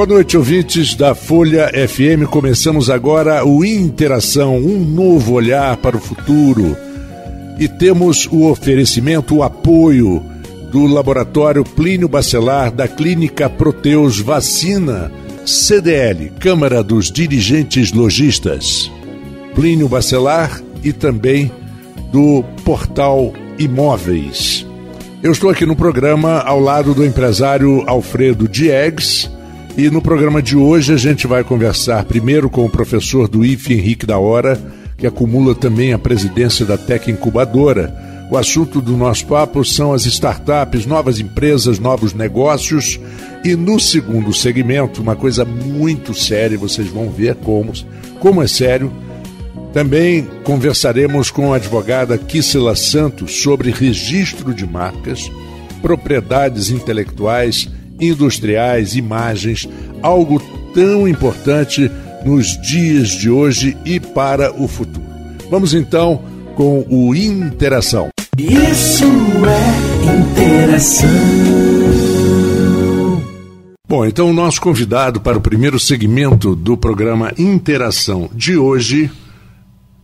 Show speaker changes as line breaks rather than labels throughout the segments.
Boa noite, ouvintes da Folha FM. Começamos agora o Interação, um novo olhar para o futuro. E temos o oferecimento, o apoio do Laboratório Plínio Bacelar da Clínica Proteus Vacina, CDL, Câmara dos Dirigentes Logistas. Plínio Bacelar e também do Portal Imóveis. Eu estou aqui no programa ao lado do empresário Alfredo Diegues e no programa de hoje a gente vai conversar primeiro com o professor do IFE Henrique da Hora, que acumula também a presidência da Tec Incubadora. O assunto do nosso papo são as startups, novas empresas, novos negócios. E no segundo segmento, uma coisa muito séria, vocês vão ver como, como é sério. Também conversaremos com a advogada Kissela Santos sobre registro de marcas, propriedades intelectuais industriais, imagens, algo tão importante nos dias de hoje e para o futuro. Vamos então com o Interação.
Isso é interação.
Bom, então o nosso convidado para o primeiro segmento do programa Interação de hoje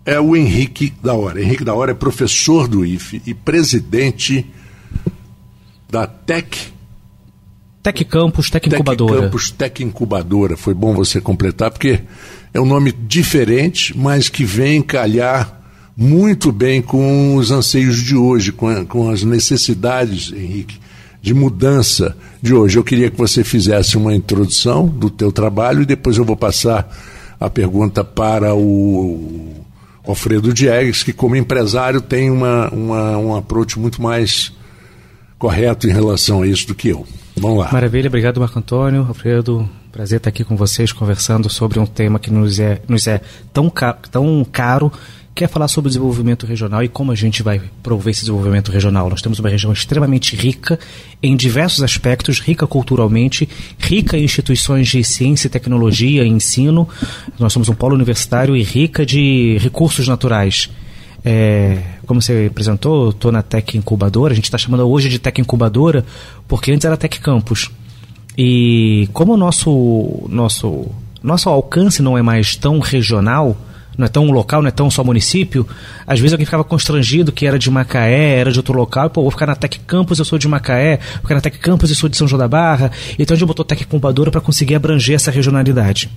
é o Henrique da Hora. Henrique da Hora é professor do IFE e presidente da TEC
Tec Campus, Tec Incubadora.
Tec Campus, Tec Incubadora. Foi bom você completar, porque é um nome diferente, mas que vem calhar muito bem com os anseios de hoje, com, a, com as necessidades, Henrique, de mudança de hoje. Eu queria que você fizesse uma introdução do teu trabalho e depois eu vou passar a pergunta para o Alfredo Diegues, que como empresário tem uma, uma, um approach muito mais correto em relação a isso do que eu. Vamos lá.
Maravilha, obrigado Marco Antônio, Alfredo. Prazer estar aqui com vocês conversando sobre um tema que nos é, nos é tão, caro, tão caro, que é falar sobre o desenvolvimento regional e como a gente vai prover esse desenvolvimento regional. Nós temos uma região extremamente rica em diversos aspectos, rica culturalmente, rica em instituições de ciência, tecnologia e ensino. Nós somos um polo universitário e rica de recursos naturais. É, como você apresentou, estou na Tec Incubadora, a gente está chamando hoje de Tec Incubadora, porque antes era Tec Campus. E como o nosso, nosso, nosso alcance não é mais tão regional, não é tão local, não é tão só município, às vezes alguém ficava constrangido que era de Macaé, era de outro local, e, pô, vou ficar na Tec Campus, eu sou de Macaé, vou ficar na Tec Campus, eu sou de São João da Barra, então a gente botou Tec Incubadora para conseguir abranger essa regionalidade.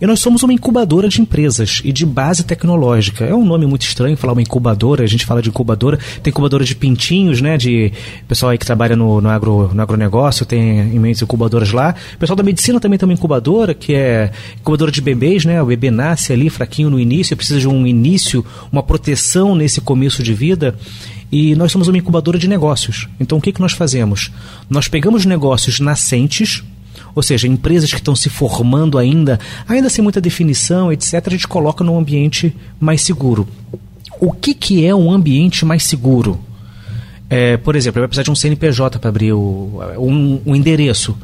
E nós somos uma incubadora de empresas e de base tecnológica. É um nome muito estranho falar uma incubadora, a gente fala de incubadora, tem incubadora de pintinhos, né, de pessoal aí que trabalha no, no, agro, no agronegócio, tem imensas incubadoras lá. O pessoal da medicina também tem uma incubadora, que é incubadora de bebês, né, o bebê nasce ali fraquinho no início, início, precisa de um início, uma proteção nesse começo de vida. E nós somos uma incubadora de negócios. Então o que, que nós fazemos? Nós pegamos negócios nascentes, ou seja, empresas que estão se formando ainda, ainda sem muita definição, etc., a gente coloca num ambiente mais seguro. O que, que é um ambiente mais seguro? É, por exemplo, vai precisar de um CNPJ para abrir o, um, um endereço.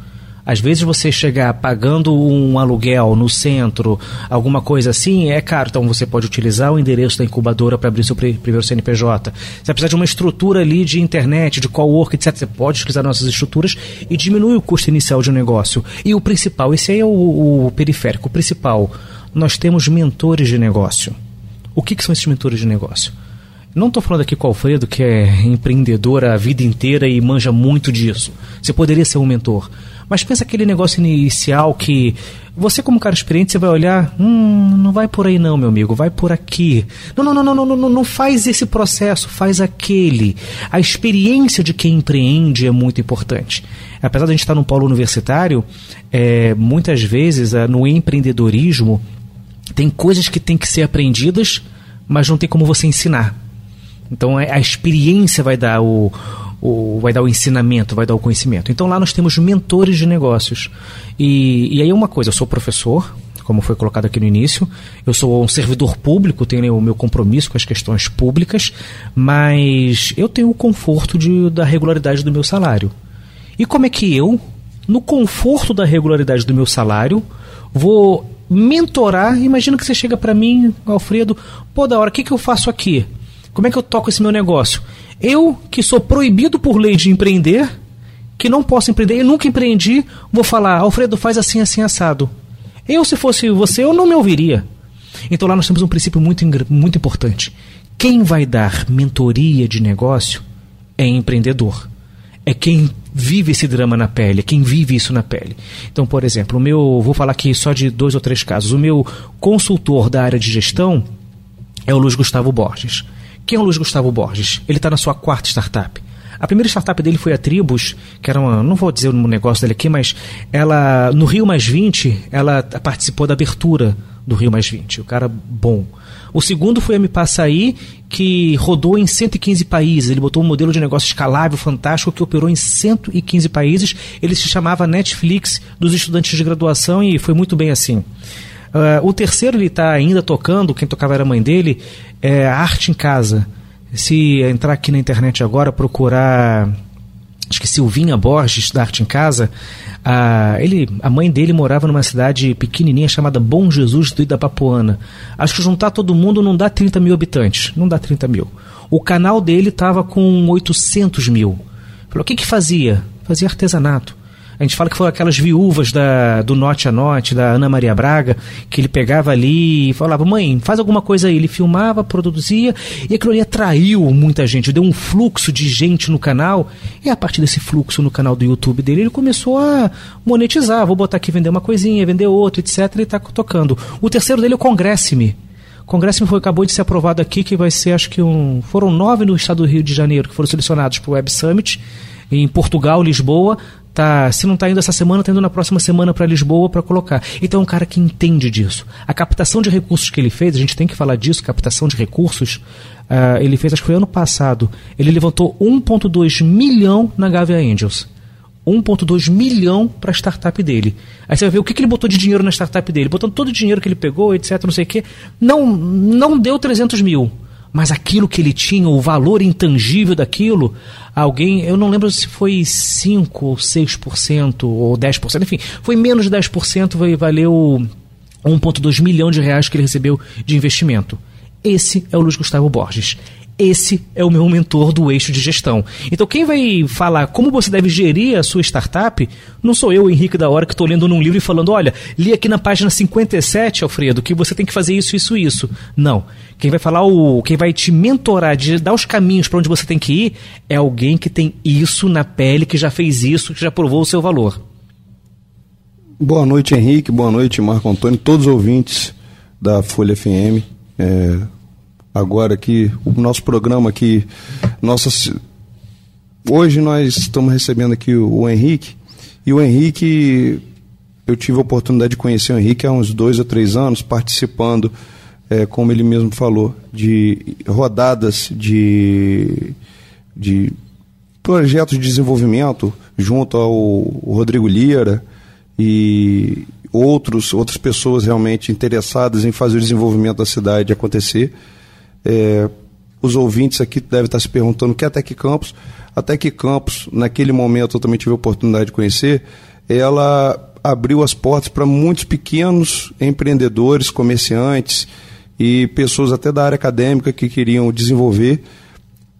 Às vezes você chegar pagando um aluguel no centro, alguma coisa assim, é caro. Então você pode utilizar o endereço da incubadora para abrir seu primeiro CNPJ. Você vai precisar de uma estrutura ali de internet, de co-work, etc. Você pode utilizar nossas estruturas e diminui o custo inicial de um negócio. E o principal, esse aí é o, o periférico, o principal. Nós temos mentores de negócio. O que, que são esses mentores de negócio? Não estou falando aqui com o Alfredo, que é empreendedor a vida inteira e manja muito disso. Você poderia ser um mentor. Mas pensa aquele negócio inicial que você, como cara experiente, você vai olhar, hum, não vai por aí não, meu amigo, vai por aqui. Não, não, não, não, não, não, não faz esse processo, faz aquele. A experiência de quem empreende é muito importante. Apesar de a gente estar num polo universitário, é, muitas vezes é, no empreendedorismo tem coisas que têm que ser aprendidas, mas não tem como você ensinar. Então é, a experiência vai dar o, o, vai dar o ensinamento, vai dar o conhecimento. Então lá nós temos mentores de negócios. E, e aí uma coisa, eu sou professor, como foi colocado aqui no início, eu sou um servidor público, tenho o meu compromisso com as questões públicas, mas eu tenho o conforto de, da regularidade do meu salário. E como é que eu, no conforto da regularidade do meu salário, vou mentorar? Imagina que você chega para mim, Alfredo, pô, da hora, o que, que eu faço aqui? Como é que eu toco esse meu negócio? Eu, que sou proibido por lei de empreender, que não posso empreender, eu nunca empreendi, vou falar, Alfredo, faz assim, assim, assado. Eu, se fosse você, eu não me ouviria. Então lá nós temos um princípio muito, muito importante. Quem vai dar mentoria de negócio é empreendedor. É quem vive esse drama na pele, é quem vive isso na pele. Então, por exemplo, o meu, vou falar aqui só de dois ou três casos. O meu consultor da área de gestão é o Luiz Gustavo Borges. Quem é o Luiz Gustavo Borges? Ele está na sua quarta startup. A primeira startup dele foi a Tribus, que era uma, não vou dizer o negócio dele aqui, mas ela no Rio Mais 20, ela participou da abertura do Rio Mais 20. O cara bom. O segundo foi a Me Passa Aí, que rodou em 115 países. Ele botou um modelo de negócio escalável, fantástico, que operou em 115 países. Ele se chamava Netflix dos estudantes de graduação e foi muito bem assim. Uh, o terceiro ele está ainda tocando, quem tocava era a mãe dele, é Arte em Casa. Se entrar aqui na internet agora, procurar acho que Silvinha Borges, da Arte em Casa, a, ele, a mãe dele morava numa cidade pequenininha chamada Bom Jesus do Idapapuana. Acho que juntar todo mundo não dá 30 mil habitantes, não dá 30 mil. O canal dele estava com 800 mil. Falou, o que que fazia? Fazia artesanato. A gente fala que foram aquelas viúvas da, do Norte a Norte, da Ana Maria Braga, que ele pegava ali e falava, mãe, faz alguma coisa aí. Ele filmava, produzia, e aquilo ali atraiu muita gente, deu um fluxo de gente no canal, e a partir desse fluxo no canal do YouTube dele, ele começou a monetizar. Vou botar aqui vender uma coisinha, vender outra, etc. E está tocando. O terceiro dele é o Congresse-me. Congresso foi, acabou de ser aprovado aqui, que vai ser, acho que um. Foram nove no estado do Rio de Janeiro que foram selecionados para o Web Summit. Em Portugal, Lisboa, tá, se não está indo essa semana, está indo na próxima semana para Lisboa para colocar. Então é um cara que entende disso. A captação de recursos que ele fez, a gente tem que falar disso, captação de recursos, uh, ele fez, acho que foi ano passado, ele levantou 1,2 milhão na Gavia Angels. 1,2 milhão para a startup dele. Aí você vai ver o que, que ele botou de dinheiro na startup dele. Botando todo o dinheiro que ele pegou, etc, não sei o quê. Não, não deu 300 mil mas aquilo que ele tinha, o valor intangível daquilo, alguém, eu não lembro se foi 5 ou 6% ou 10%, enfim, foi menos de 10%, vai valer 1,2 milhão de reais que ele recebeu de investimento. Esse é o Luiz Gustavo Borges esse é o meu mentor do eixo de gestão. Então, quem vai falar como você deve gerir a sua startup, não sou eu, Henrique da Hora, que estou lendo num livro e falando: olha, li aqui na página 57, Alfredo, que você tem que fazer isso, isso, isso. Não. Quem vai falar, o, quem vai te mentorar, de dar os caminhos para onde você tem que ir, é alguém que tem isso na pele, que já fez isso, que já provou o seu valor.
Boa noite, Henrique. Boa noite, Marco Antônio, todos os ouvintes da Folha FM. É, agora aqui, o nosso programa aqui, nossa, hoje nós estamos recebendo aqui o, o Henrique, e o Henrique, eu tive a oportunidade de conhecer o Henrique há uns dois ou três anos, participando, é, como ele mesmo falou, de rodadas de, de projetos de desenvolvimento junto ao Rodrigo Lira e outros, outras pessoas realmente interessadas em fazer o desenvolvimento da cidade acontecer. É, os ouvintes aqui devem estar se perguntando que é a Tec Campus. A Tec Campus, naquele momento eu também tive a oportunidade de conhecer, ela abriu as portas para muitos pequenos empreendedores, comerciantes e pessoas até da área acadêmica que queriam desenvolver.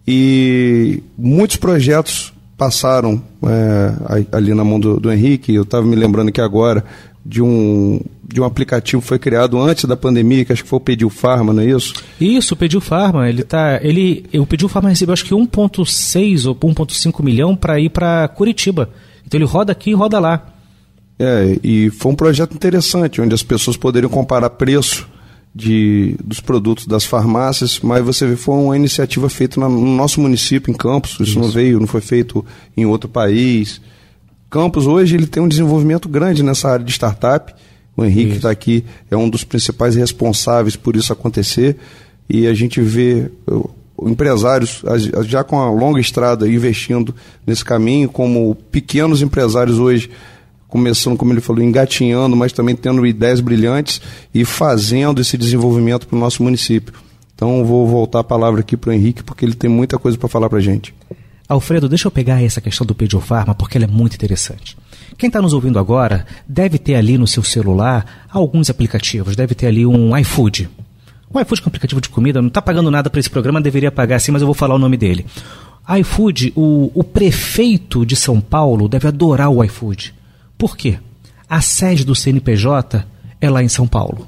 E muitos projetos passaram é, ali na mão do, do Henrique. Eu estava me lembrando aqui agora de um, de um aplicativo que foi criado antes da pandemia, que acho que foi o Pediu Farma, não é isso?
Isso, o Pediu Farma, ele tá, ele, o Pediu Farma recebeu acho que 1.6 ou 1.5 milhão para ir para Curitiba. Então ele roda aqui e roda lá.
É, e foi um projeto interessante, onde as pessoas poderiam comparar preço de, dos produtos das farmácias, mas você vê, foi uma iniciativa feita no nosso município, em Campos, isso, isso. não veio, não foi feito em outro país. Campos hoje ele tem um desenvolvimento grande nessa área de startup. O Henrique está aqui, é um dos principais responsáveis por isso acontecer. E a gente vê empresários já com a longa estrada investindo nesse caminho, como pequenos empresários hoje começando, como ele falou, engatinhando, mas também tendo ideias brilhantes e fazendo esse desenvolvimento para o nosso município. Então vou voltar a palavra aqui para o Henrique, porque ele tem muita coisa para falar para a gente.
Alfredo, deixa eu pegar essa questão do Pediofarma porque ela é muito interessante. Quem está nos ouvindo agora deve ter ali no seu celular alguns aplicativos, deve ter ali um iFood. O iFood é um aplicativo de comida, não está pagando nada para esse programa, deveria pagar sim, mas eu vou falar o nome dele. iFood, o, o prefeito de São Paulo deve adorar o iFood. Por quê? A sede do CNPJ é lá em São Paulo.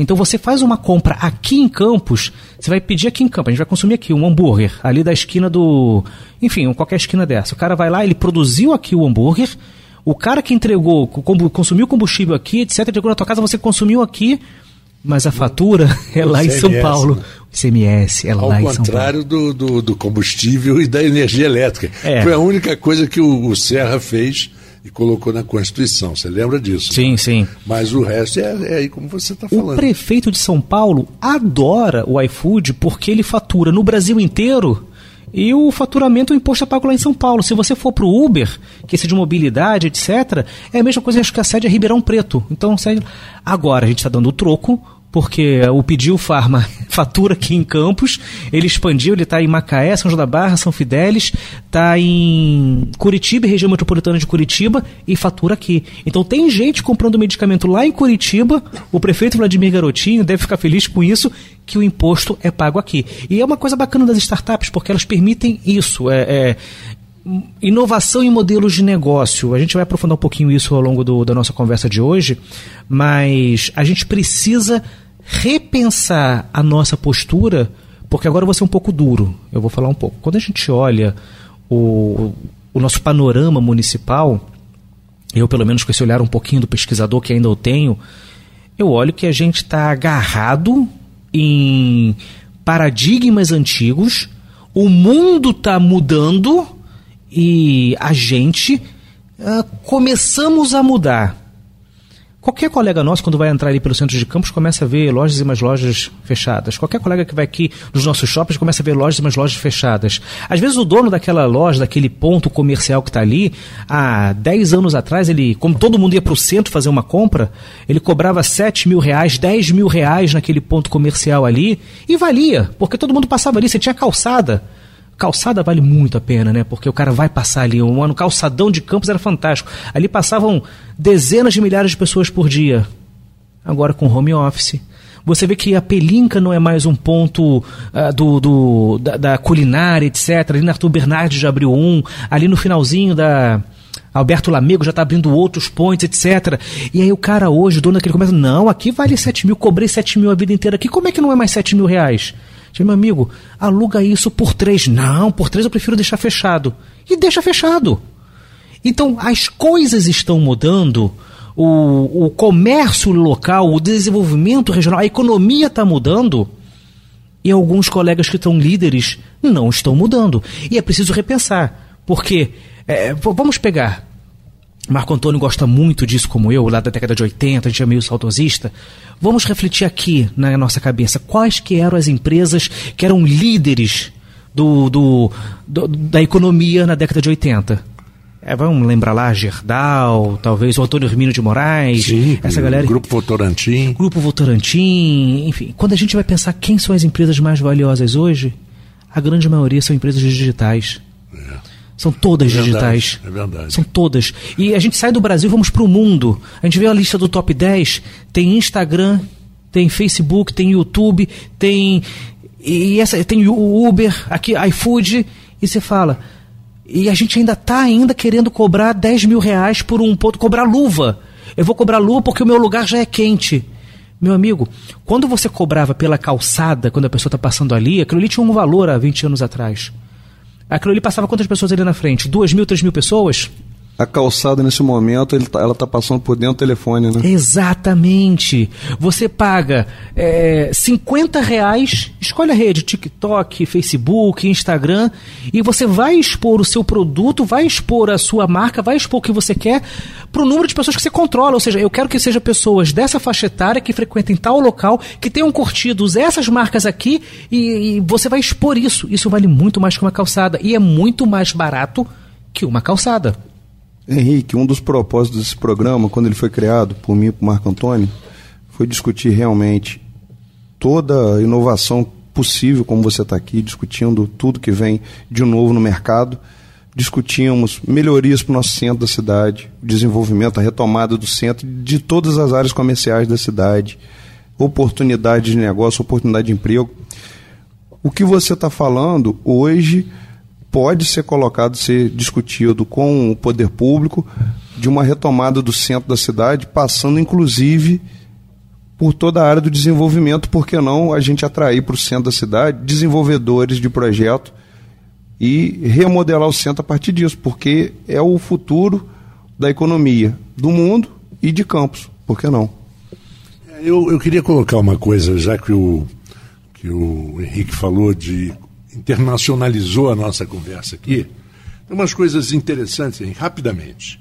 Então você faz uma compra aqui em Campos, você vai pedir aqui em Campos, a gente vai consumir aqui um hambúrguer, ali da esquina do. Enfim, qualquer esquina dessa. O cara vai lá, ele produziu aqui o hambúrguer, o cara que entregou, consumiu combustível aqui, etc., entregou na tua casa, você consumiu aqui, mas a fatura é lá em São Paulo. Né? ICMS é
Ao
lá em São Paulo.
Ao contrário do, do, do, combustível e da energia elétrica. É. Foi a única coisa que o, o Serra fez e colocou na Constituição. Você lembra disso?
Sim, né? sim.
Mas o resto é, é aí como você está falando.
O prefeito de São Paulo adora o iFood porque ele fatura no Brasil inteiro e o faturamento, o imposto é pago lá em São Paulo. Se você for para o Uber, que é de mobilidade, etc., é a mesma coisa, acho que a sede é Ribeirão Preto. Então, agora a gente está dando o troco porque o Pediu Farma fatura aqui em Campos, ele expandiu, ele está em Macaé, São João da Barra, São Fidélis, está em Curitiba, região metropolitana de Curitiba, e fatura aqui. Então tem gente comprando medicamento lá em Curitiba, o prefeito Vladimir Garotinho deve ficar feliz com isso, que o imposto é pago aqui. E é uma coisa bacana das startups, porque elas permitem isso. É, é, inovação em modelos de negócio. A gente vai aprofundar um pouquinho isso ao longo do, da nossa conversa de hoje, mas a gente precisa repensar a nossa postura, porque agora eu vou ser um pouco duro. Eu vou falar um pouco. Quando a gente olha o, o nosso panorama municipal, eu pelo menos com esse olhar um pouquinho do pesquisador que ainda eu tenho, eu olho que a gente está agarrado em paradigmas antigos, o mundo está mudando e a gente uh, começamos a mudar. Qualquer colega nosso, quando vai entrar ali pelo centro de campos, começa a ver lojas e mais lojas fechadas. Qualquer colega que vai aqui nos nossos shoppings começa a ver lojas e mais lojas fechadas. Às vezes o dono daquela loja, daquele ponto comercial que está ali, há 10 anos atrás, ele, como todo mundo ia para o centro fazer uma compra, ele cobrava 7 mil reais, 10 mil reais naquele ponto comercial ali e valia, porque todo mundo passava ali, você tinha calçada calçada vale muito a pena, né? Porque o cara vai passar ali. Um ano, calçadão de campos era fantástico. Ali passavam dezenas de milhares de pessoas por dia. Agora com home office. Você vê que a Pelinca não é mais um ponto uh, do, do da, da, culinária, etc. Ali na Arthur Bernardes já abriu um. Ali no finalzinho da. Alberto Lamego já está abrindo outros pontos, etc. E aí o cara hoje, o dono daquele comércio, não, aqui vale 7 mil, cobrei 7 mil a vida inteira aqui, como é que não é mais 7 mil reais? Diz, meu amigo, aluga isso por três. Não, por três eu prefiro deixar fechado. E deixa fechado. Então, as coisas estão mudando, o, o comércio local, o desenvolvimento regional, a economia está mudando, e alguns colegas que estão líderes não estão mudando. E é preciso repensar. Porque, é, vamos pegar Marco Antônio gosta muito disso, como eu, lá da década de 80, a gente é meio saudosista. Vamos refletir aqui na nossa cabeça quais que eram as empresas que eram líderes do, do, do da economia na década de 80. É, vamos lembrar lá, Gerdau, talvez o Antônio Hermínio de Moraes,
Sim, essa galera. Grupo Votorantim.
Grupo Votorantim, enfim. Quando a gente vai pensar quem são as empresas mais valiosas hoje, a grande maioria são empresas digitais. É. São todas é verdade, digitais.
É verdade.
São todas. E a gente sai do Brasil vamos para o mundo. A gente vê a lista do top 10, tem Instagram, tem Facebook, tem YouTube, tem e essa tem o Uber, aqui iFood, e você fala. E a gente ainda está ainda querendo cobrar 10 mil reais por um ponto, cobrar luva. Eu vou cobrar luva porque o meu lugar já é quente. Meu amigo, quando você cobrava pela calçada, quando a pessoa está passando ali, aquilo ali tinha um valor há 20 anos atrás. Aquilo ali passava quantas pessoas ali na frente? Duas mil, três mil pessoas?
A calçada nesse momento tá, ela está passando por dentro do telefone, né?
Exatamente. Você paga é, 50 reais, escolhe a rede, TikTok, Facebook, Instagram, e você vai expor o seu produto, vai expor a sua marca, vai expor o que você quer para o número de pessoas que você controla. Ou seja, eu quero que sejam pessoas dessa faixa etária que frequentem tal local, que tenham curtido essas marcas aqui, e, e você vai expor isso. Isso vale muito mais que uma calçada. E é muito mais barato que uma calçada.
Henrique, um dos propósitos desse programa, quando ele foi criado por mim e por Marco Antônio, foi discutir realmente toda a inovação possível, como você está aqui, discutindo tudo que vem de novo no mercado. Discutimos melhorias para o nosso centro da cidade, desenvolvimento, a retomada do centro, de todas as áreas comerciais da cidade, oportunidade de negócio, oportunidade de emprego. O que você está falando hoje pode ser colocado, ser discutido com o poder público de uma retomada do centro da cidade, passando inclusive por toda a área do desenvolvimento, por que não a gente atrair para o centro da cidade desenvolvedores de projeto e remodelar o centro a partir disso, porque é o futuro da economia do mundo e de Campos, por que não?
Eu, eu queria colocar uma coisa, já que o, que o Henrique falou de internacionalizou a nossa conversa aqui, tem umas coisas interessantes, hein? rapidamente.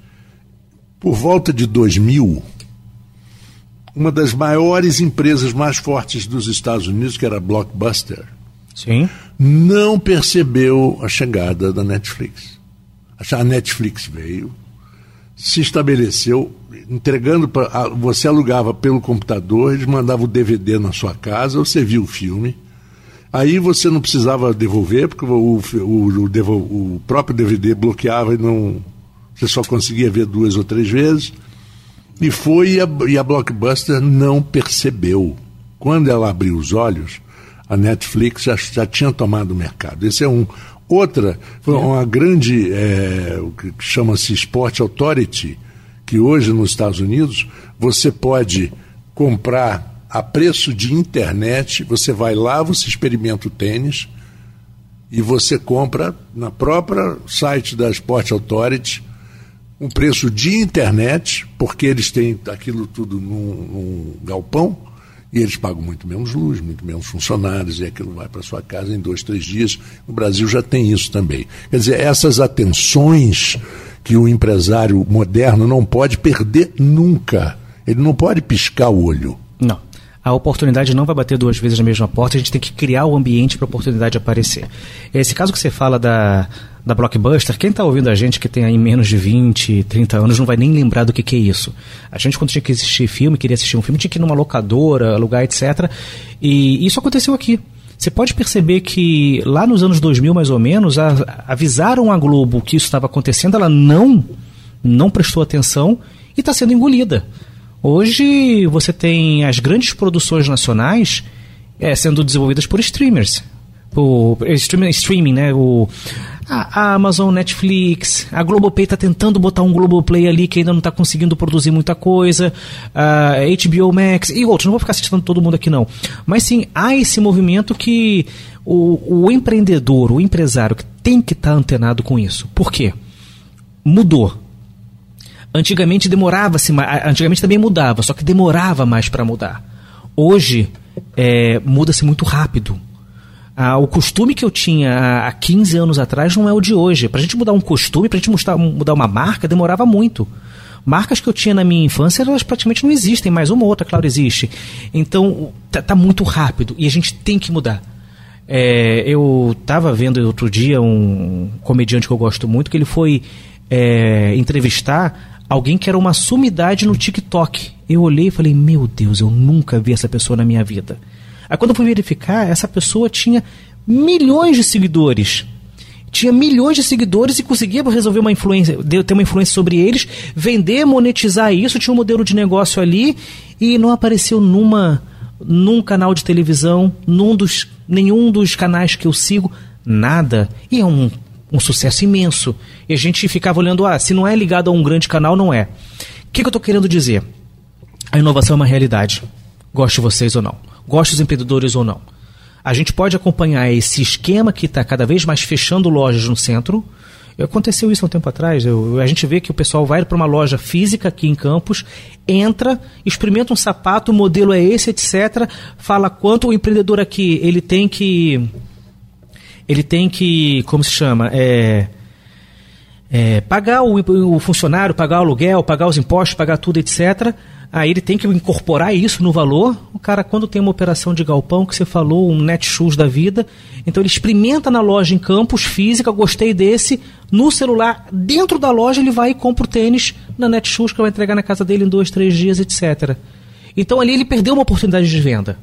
Por volta de 2000, uma das maiores empresas mais fortes dos Estados Unidos, que era a Blockbuster,
Sim.
não percebeu a chegada da Netflix. A Netflix veio, se estabeleceu, entregando para. Você alugava pelo computador, eles mandavam o DVD na sua casa, você via o filme. Aí você não precisava devolver, porque o, o, o, o próprio DVD bloqueava e não. Você só conseguia ver duas ou três vezes. E foi e a, e a Blockbuster não percebeu. Quando ela abriu os olhos, a Netflix já, já tinha tomado o mercado. Esse é um. Outra, foi uma grande, é, o que chama-se Sport Authority, que hoje nos Estados Unidos você pode comprar a preço de internet, você vai lá, você experimenta o tênis e você compra na própria site da Sport Authority um preço de internet, porque eles têm aquilo tudo num, num galpão, e eles pagam muito menos luz, muito menos funcionários, e aquilo vai para sua casa em dois, três dias. O Brasil já tem isso também. Quer dizer, essas atenções que o empresário moderno não pode perder nunca. Ele não pode piscar o olho.
A oportunidade não vai bater duas vezes na mesma porta, a gente tem que criar o ambiente para a oportunidade aparecer. Esse caso que você fala da, da Blockbuster, quem está ouvindo a gente que tem aí menos de 20, 30 anos não vai nem lembrar do que, que é isso. A gente, quando tinha que assistir filme, queria assistir um filme, tinha que ir numa locadora, alugar, etc. E isso aconteceu aqui. Você pode perceber que lá nos anos 2000, mais ou menos, a, avisaram a Globo que isso estava acontecendo, ela não, não prestou atenção e está sendo engolida. Hoje você tem as grandes produções nacionais é, sendo desenvolvidas por streamers. Por streaming, streaming né? O, a Amazon, Netflix, a Globopay está tentando botar um Globoplay ali que ainda não está conseguindo produzir muita coisa, a HBO Max e outros. Não vou ficar citando todo mundo aqui não. Mas sim, há esse movimento que o, o empreendedor, o empresário que tem que estar tá antenado com isso. Por quê? Mudou. Antigamente demorava-se, antigamente também mudava, só que demorava mais para mudar. Hoje é, muda-se muito rápido ah, o costume que eu tinha há 15 anos atrás não é o de hoje. Para a gente mudar um costume, para a gente mudar, uma marca, demorava muito. Marcas que eu tinha na minha infância, elas praticamente não existem, mas uma ou outra, claro, existe. Então, tá, tá muito rápido e a gente tem que mudar. É, eu estava vendo outro dia um comediante que eu gosto muito, que ele foi é, entrevistar alguém que era uma sumidade no TikTok. Eu olhei e falei, meu Deus, eu nunca vi essa pessoa na minha vida. Aí quando eu fui verificar, essa pessoa tinha milhões de seguidores. Tinha milhões de seguidores e conseguia resolver uma influência, ter uma influência sobre eles, vender, monetizar isso, tinha um modelo de negócio ali e não apareceu numa num canal de televisão, num dos, nenhum dos canais que eu sigo, nada. E é um, um sucesso imenso. E a gente ficava olhando, ah, se não é ligado a um grande canal, não é. O que, que eu estou querendo dizer? A inovação é uma realidade. Goste vocês ou não goste dos empreendedores ou não. A gente pode acompanhar esse esquema que está cada vez mais fechando lojas no centro. Aconteceu isso há um tempo atrás. Eu, a gente vê que o pessoal vai para uma loja física aqui em Campos, entra, experimenta um sapato, o modelo é esse, etc. Fala quanto o empreendedor aqui ele tem que. Ele tem que. Como se chama? É, é, pagar o, o funcionário, pagar o aluguel, pagar os impostos, pagar tudo, etc. Aí ele tem que incorporar isso no valor. O cara, quando tem uma operação de galpão, que você falou, um Netshoes da vida, então ele experimenta na loja em campus, física, gostei desse, no celular, dentro da loja, ele vai e compra o tênis na Netshoes, que vai entregar na casa dele em dois, três dias, etc. Então ali ele perdeu uma oportunidade de venda.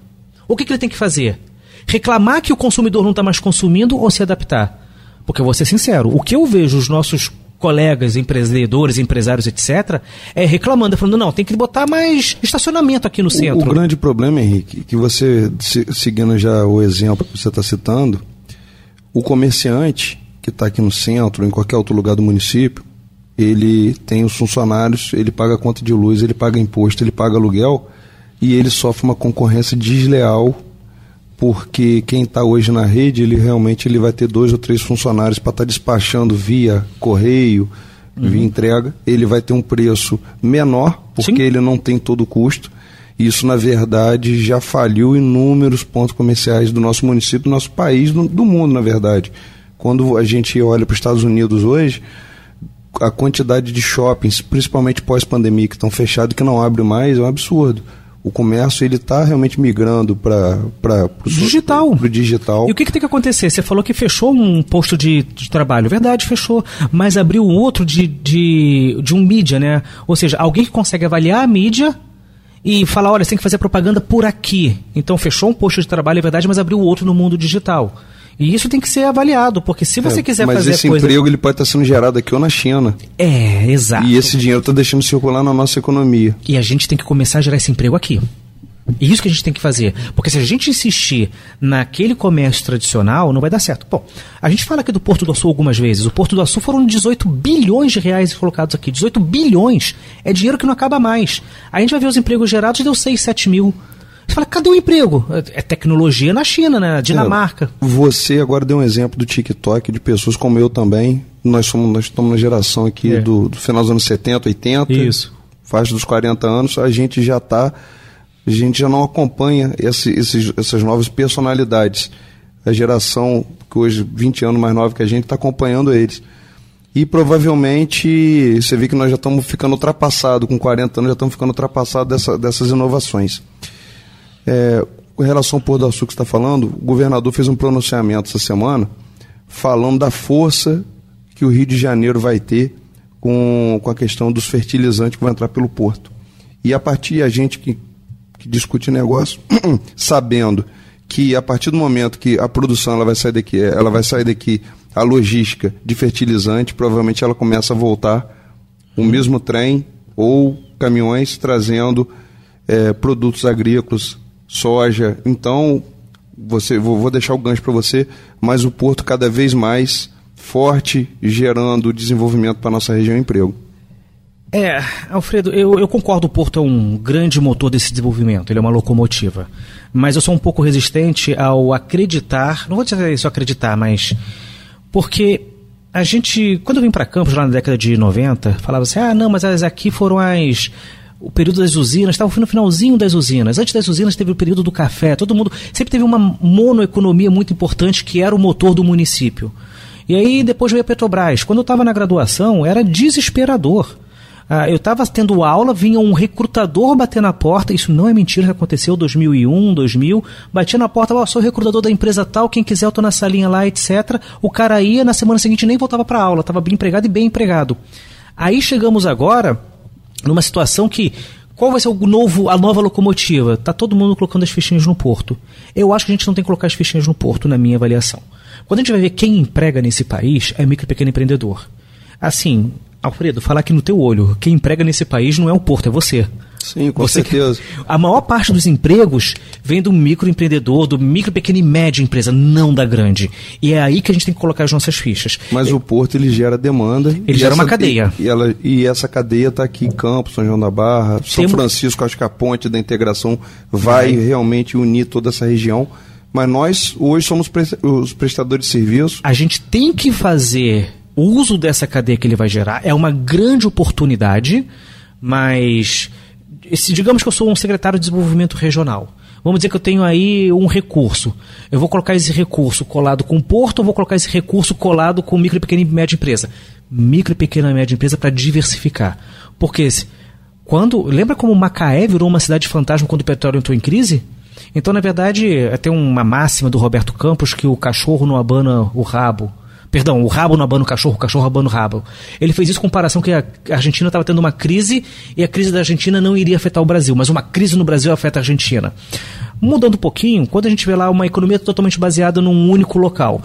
O que, que ele tem que fazer? Reclamar que o consumidor não está mais consumindo ou se adaptar? Porque eu vou ser sincero, o que eu vejo os nossos colegas, empreendedores, empresários, etc., é reclamando, falando, não, tem que botar mais estacionamento aqui no centro.
O, o grande problema, Henrique, que você, seguindo já o exemplo que você está citando, o comerciante que está aqui no centro, em qualquer outro lugar do município, ele tem os funcionários, ele paga conta de luz, ele paga imposto, ele paga aluguel e ele sofre uma concorrência desleal porque quem está hoje na rede, ele realmente ele vai ter dois ou três funcionários para estar tá despachando via correio, uhum. via entrega. Ele vai ter um preço menor, porque Sim. ele não tem todo o custo. Isso, na verdade, já faliu inúmeros pontos comerciais do nosso município, do nosso país, do mundo, na verdade. Quando a gente olha para os Estados Unidos hoje, a quantidade de shoppings, principalmente pós-pandemia, que estão fechados e que não abrem mais, é um absurdo o comércio ele está realmente migrando para
o digital.
Pro digital.
E o que, que, tem que acontecer? Você falou que fechou um posto de, de trabalho. Verdade, fechou. Mas abriu um outro de, de, de um mídia, né? Ou seja, alguém que consegue avaliar a mídia e falar, olha, você tem que fazer propaganda por aqui. Então fechou um posto de trabalho, é verdade, mas abriu outro no mundo digital. E isso tem que ser avaliado, porque se você é, quiser
mas
fazer
esse
coisa...
emprego ele pode estar sendo gerado aqui ou na China.
É, exato.
E esse dinheiro está deixando circular na nossa economia.
E a gente tem que começar a gerar esse emprego aqui. E isso que a gente tem que fazer. Porque se a gente insistir naquele comércio tradicional, não vai dar certo. Bom, a gente fala aqui do Porto do Açu algumas vezes. O Porto do Açu foram 18 bilhões de reais colocados aqui. 18 bilhões é dinheiro que não acaba mais. A gente vai ver os empregos gerados, deu 6, 7 mil. Você fala, cadê o emprego? É tecnologia na China, na Dinamarca.
É, você agora deu um exemplo do TikTok, de pessoas como eu também. Nós, somos, nós estamos na geração aqui é. do, do, final dos anos 70, 80.
Isso.
Faixa dos 40 anos, a gente já está. A gente já não acompanha esse, esses, essas novas personalidades. A geração que hoje, 20 anos mais nova que a gente, está acompanhando eles. E provavelmente você vê que nós já estamos ficando ultrapassados, com 40 anos já estamos ficando ultrapassados dessa, dessas inovações. É, com relação ao Pôr do Açúcar que está falando, o governador fez um pronunciamento essa semana falando da força que o Rio de Janeiro vai ter com, com a questão dos fertilizantes que vão entrar pelo porto. E a partir a gente que, que discute negócio, sabendo que a partir do momento que a produção ela vai sair daqui, ela vai sair daqui, a logística de fertilizante, provavelmente ela começa a voltar o mesmo trem ou caminhões trazendo é, produtos agrícolas soja. Então, você, vou, deixar o gancho para você, mas o porto cada vez mais forte, gerando desenvolvimento para nossa região e emprego.
É, Alfredo, eu, eu, concordo, o Porto é um grande motor desse desenvolvimento, ele é uma locomotiva. Mas eu sou um pouco resistente ao acreditar, não vou dizer isso acreditar, mas. Porque a gente, quando eu vim para Campos lá na década de 90, falava assim: ah, não, mas as aqui foram as o período das usinas, estava no finalzinho das usinas. Antes das usinas teve o período do café. Todo mundo sempre teve uma monoeconomia muito importante que era o motor do município. E aí depois veio a Petrobras. Quando eu estava na graduação, era desesperador. Ah, eu estava tendo aula, vinha um recrutador bater na porta, isso não é mentira, aconteceu 2001, 2000, batia na porta, oh, sou recrutador da empresa tal, quem quiser eu estou na salinha lá, etc. O cara ia, na semana seguinte nem voltava para aula, estava bem empregado e bem empregado. Aí chegamos agora numa situação que qual vai ser o novo, a nova locomotiva? Tá todo mundo colocando as fichinhas no porto. Eu acho que a gente não tem que colocar as fichinhas no porto, na minha avaliação. Quando a gente vai ver quem emprega nesse país, é micro e pequeno empreendedor. Assim, Alfredo, falar aqui no teu olho, quem emprega nesse país não é o porto, é você.
Sim, com Você certeza.
A maior parte dos empregos vem do microempreendedor, do micro, pequena e média empresa, não da grande. E é aí que a gente tem que colocar as nossas fichas.
Mas
é,
o porto ele gera demanda.
Ele gera essa, uma cadeia.
E, ela, e essa cadeia está aqui em Campos, São João da Barra, São. Francisco, acho que a ponte da integração vai, vai realmente unir toda essa região. Mas nós hoje somos os prestadores de serviço.
A gente tem que fazer uso dessa cadeia que ele vai gerar. É uma grande oportunidade, mas esse, digamos que eu sou um secretário de desenvolvimento regional. Vamos dizer que eu tenho aí um recurso. Eu vou colocar esse recurso colado com o porto ou vou colocar esse recurso colado com micro, pequena e média empresa? Micro, pequena e média empresa para diversificar. Porque quando. Lembra como Macaé virou uma cidade fantasma quando o petróleo entrou em crise? Então, na verdade, tem uma máxima do Roberto Campos que o cachorro não abana o rabo. Perdão, o rabo não abana o cachorro, o cachorro abana o rabo. Ele fez isso com comparação que a Argentina estava tendo uma crise e a crise da Argentina não iria afetar o Brasil, mas uma crise no Brasil afeta a Argentina. Mudando um pouquinho, quando a gente vê lá uma economia totalmente baseada num único local.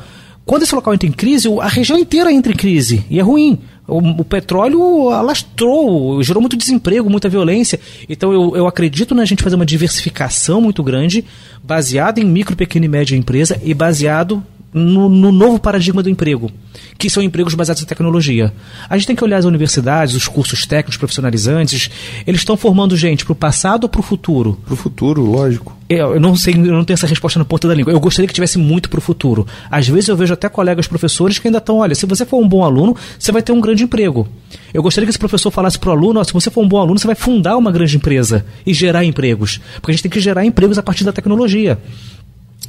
Quando esse local entra em crise, a região inteira entra em crise. E é ruim. O, o petróleo alastrou, gerou muito desemprego, muita violência. Então eu, eu acredito na gente fazer uma diversificação muito grande, baseada em micro, pequena e média empresa e baseado no, no, novo paradigma do emprego, que são empregos baseados em tecnologia. A gente tem que olhar as universidades, os cursos técnicos profissionalizantes, eles estão formando gente para o passado ou para o futuro?
Para o futuro, lógico.
Eu, eu, não sei, eu não tenho essa resposta na ponta da língua. Eu gostaria que tivesse muito para o futuro. Às vezes eu vejo até colegas professores que ainda estão, olha, se você for um bom aluno, você vai ter um grande emprego. Eu gostaria que esse professor falasse para o aluno, se você for um bom aluno, você vai fundar uma grande empresa e gerar empregos. Porque a gente tem que gerar empregos a partir da tecnologia.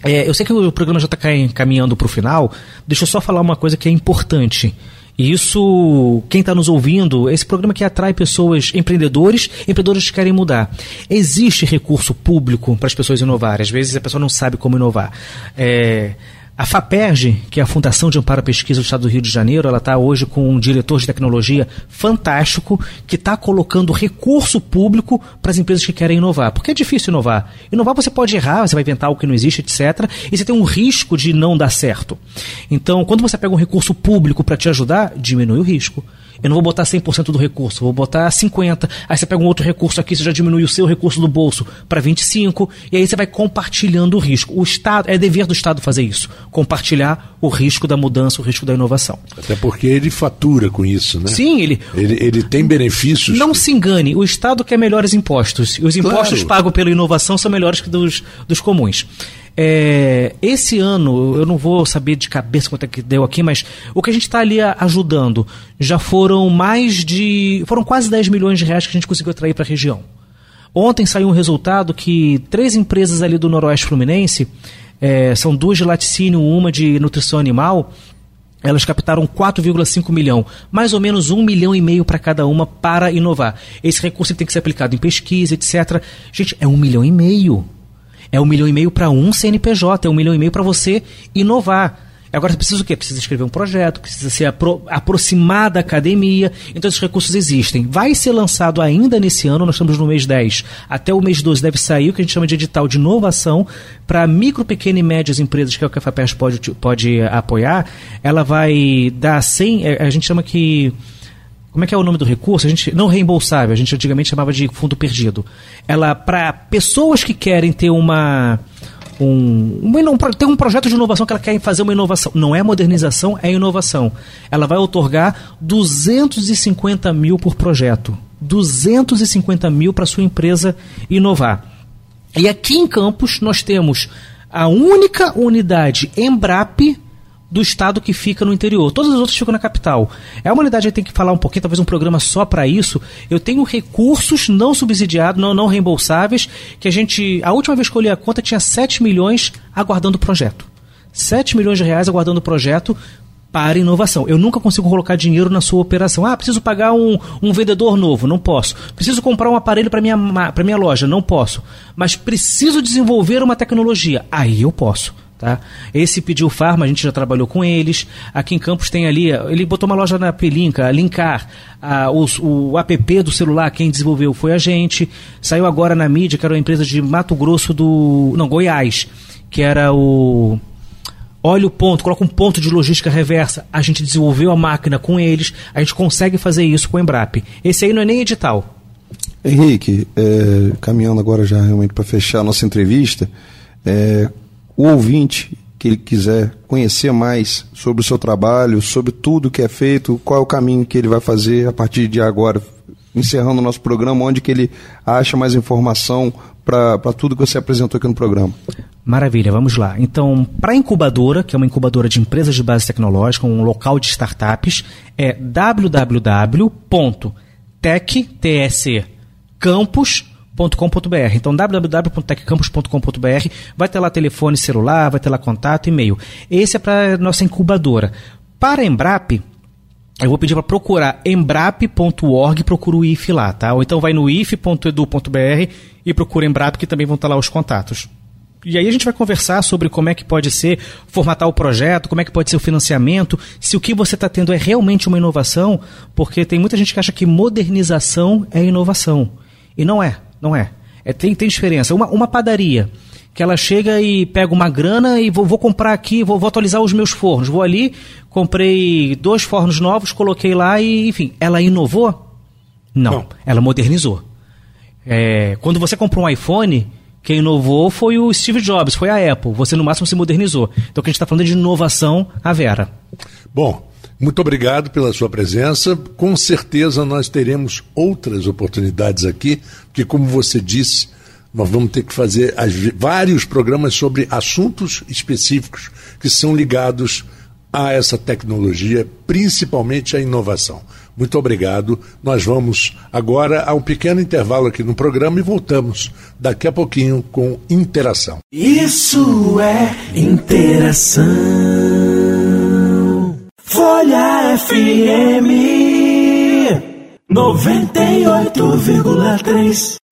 É, eu sei que o programa já está caminhando para o final. Deixa eu só falar uma coisa que é importante. Isso, quem está nos ouvindo, esse programa que atrai pessoas, empreendedores, empreendedores que querem mudar. Existe recurso público para as pessoas inovarem. Às vezes a pessoa não sabe como inovar. É, a FAPERJ, que é a Fundação de Amparo à Pesquisa do Estado do Rio de Janeiro, ela está hoje com um diretor de tecnologia fantástico que está colocando recurso público para as empresas que querem inovar. Porque é difícil inovar. Inovar você pode errar, você vai inventar algo que não existe, etc. E você tem um risco de não dar certo. Então, quando você pega um recurso público para te ajudar, diminui o risco. Eu não vou botar 100% do recurso, vou botar 50%. Aí você pega um outro recurso aqui, você já diminui o seu recurso do bolso para 25%, e aí você vai compartilhando o risco. O Estado, é dever do Estado fazer isso, compartilhar o risco da mudança, o risco da inovação.
Até porque ele fatura com isso, né?
Sim, ele.
Ele, ele tem benefícios.
Não se engane, o Estado quer melhores impostos. E os impostos claro. pagos pela inovação são melhores que dos, dos comuns. É, esse ano, eu não vou saber de cabeça quanto é que deu aqui, mas o que a gente está ali ajudando já foram mais de. foram quase 10 milhões de reais que a gente conseguiu atrair para a região. Ontem saiu um resultado que três empresas ali do Noroeste Fluminense, é, são duas de laticínio, uma de nutrição animal, elas captaram 4,5 milhão, mais ou menos um milhão e meio para cada uma para inovar. Esse recurso tem que ser aplicado em pesquisa, etc. Gente, é um milhão e meio. É um milhão e meio para um CNPJ, é um milhão e meio para você inovar. Agora precisa o quê? Precisa escrever um projeto, precisa se apro aproximar da academia. Então esses recursos existem. Vai ser lançado ainda nesse ano, nós estamos no mês 10. Até o mês 12 deve sair o que a gente chama de edital de inovação para micro, pequena e médias empresas que é o que a FAPES pode, pode apoiar. Ela vai dar 100, é, a gente chama que como é que é o nome do recurso? A gente não reembolsável, a gente antigamente chamava de fundo perdido. Ela para pessoas que querem ter uma um, um, tem um projeto de inovação que ela quer fazer uma inovação. Não é modernização, é inovação. Ela vai otorgar 250 mil por projeto. 250 mil para sua empresa inovar. E aqui em Campos nós temos a única unidade Embrap do estado que fica no interior. Todas as outras ficam na capital. É uma unidade que tem que falar um pouquinho, talvez um programa só para isso. Eu tenho recursos não subsidiados, não, não reembolsáveis, que a gente. A última vez que eu li a conta tinha 7 milhões aguardando o projeto. 7 milhões de reais aguardando o projeto para inovação. Eu nunca consigo colocar dinheiro na sua operação. Ah, preciso pagar um, um vendedor novo, não posso. Preciso comprar um aparelho para minha minha loja, não posso. Mas preciso desenvolver uma tecnologia, aí eu posso. Tá? Esse pediu Farma, a gente já trabalhou com eles. Aqui em Campos tem ali, ele botou uma loja na Pelinca, Linkar, a, o, o app do celular, quem desenvolveu foi a gente. Saiu agora na mídia, que era uma empresa de Mato Grosso do. Não, Goiás, que era o. Olha o ponto, coloca um ponto de logística reversa. A gente desenvolveu a máquina com eles, a gente consegue fazer isso com o Embrap. Esse aí não é nem edital.
Henrique, é, caminhando agora já realmente para fechar a nossa entrevista, é, o ouvinte que ele quiser conhecer mais sobre o seu trabalho, sobre tudo que é feito, qual é o caminho que ele vai fazer a partir de agora, encerrando o nosso programa, onde que ele acha mais informação para tudo que você apresentou aqui no programa.
Maravilha, vamos lá. Então, para a incubadora, que é uma incubadora de empresas de base tecnológica, um local de startups, é www.tech.campus.com .com.br. Então www.teccampus.com.br vai ter lá telefone celular, vai ter lá contato, e-mail. Esse é para nossa incubadora. Para a Embrap, eu vou pedir para procurar embrap.org, procura o IF lá, tá? Ou então vai no if.edu.br e procura Embrap que também vão estar lá os contatos. E aí a gente vai conversar sobre como é que pode ser formatar o projeto, como é que pode ser o financiamento, se o que você está tendo é realmente uma inovação, porque tem muita gente que acha que modernização é inovação. E não é. Não é. é tem, tem diferença. Uma, uma padaria que ela chega e pega uma grana e vou, vou comprar aqui, vou, vou, atualizar os meus fornos. Vou ali, comprei dois fornos novos, coloquei lá e, enfim, ela inovou? Não, Não. ela modernizou. É, quando você compra um iPhone, Quem inovou foi o Steve Jobs, foi a Apple. Você no máximo se modernizou. Então o que a gente está falando é de inovação, a Vera.
Bom, muito obrigado pela sua presença. Com certeza nós teremos outras oportunidades aqui, porque como você disse, nós vamos ter que fazer as, vários programas sobre assuntos específicos que são ligados a essa tecnologia, principalmente a inovação. Muito obrigado. Nós vamos agora a um pequeno intervalo aqui no programa e voltamos daqui a pouquinho com interação.
Isso é interação. Folha FM 98,3.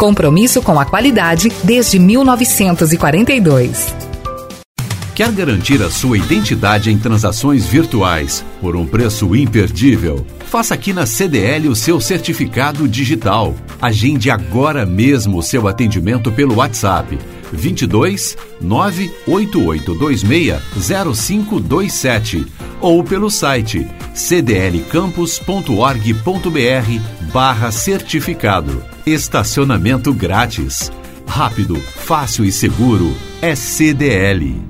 Compromisso com a qualidade desde 1942.
Quer garantir a sua identidade em transações virtuais por um preço imperdível? Faça aqui na CDL o seu certificado digital. Agende agora mesmo o seu atendimento pelo WhatsApp 22 98826 0527 ou pelo site cdlcampus.org.br barra certificado. Estacionamento grátis. Rápido, fácil e seguro é CDL.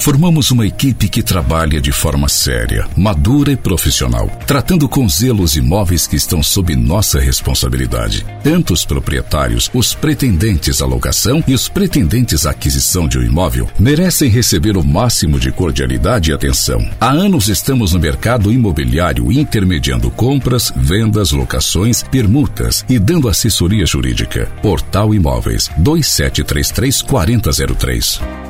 Formamos uma equipe que trabalha de forma séria, madura e profissional, tratando com zelo os imóveis que estão sob nossa responsabilidade. Tanto os proprietários, os pretendentes à locação e os pretendentes à aquisição de um imóvel merecem receber o máximo de cordialidade e atenção. Há anos estamos no mercado imobiliário intermediando compras, vendas, locações, permutas e dando assessoria jurídica. Portal Imóveis 2733 4003.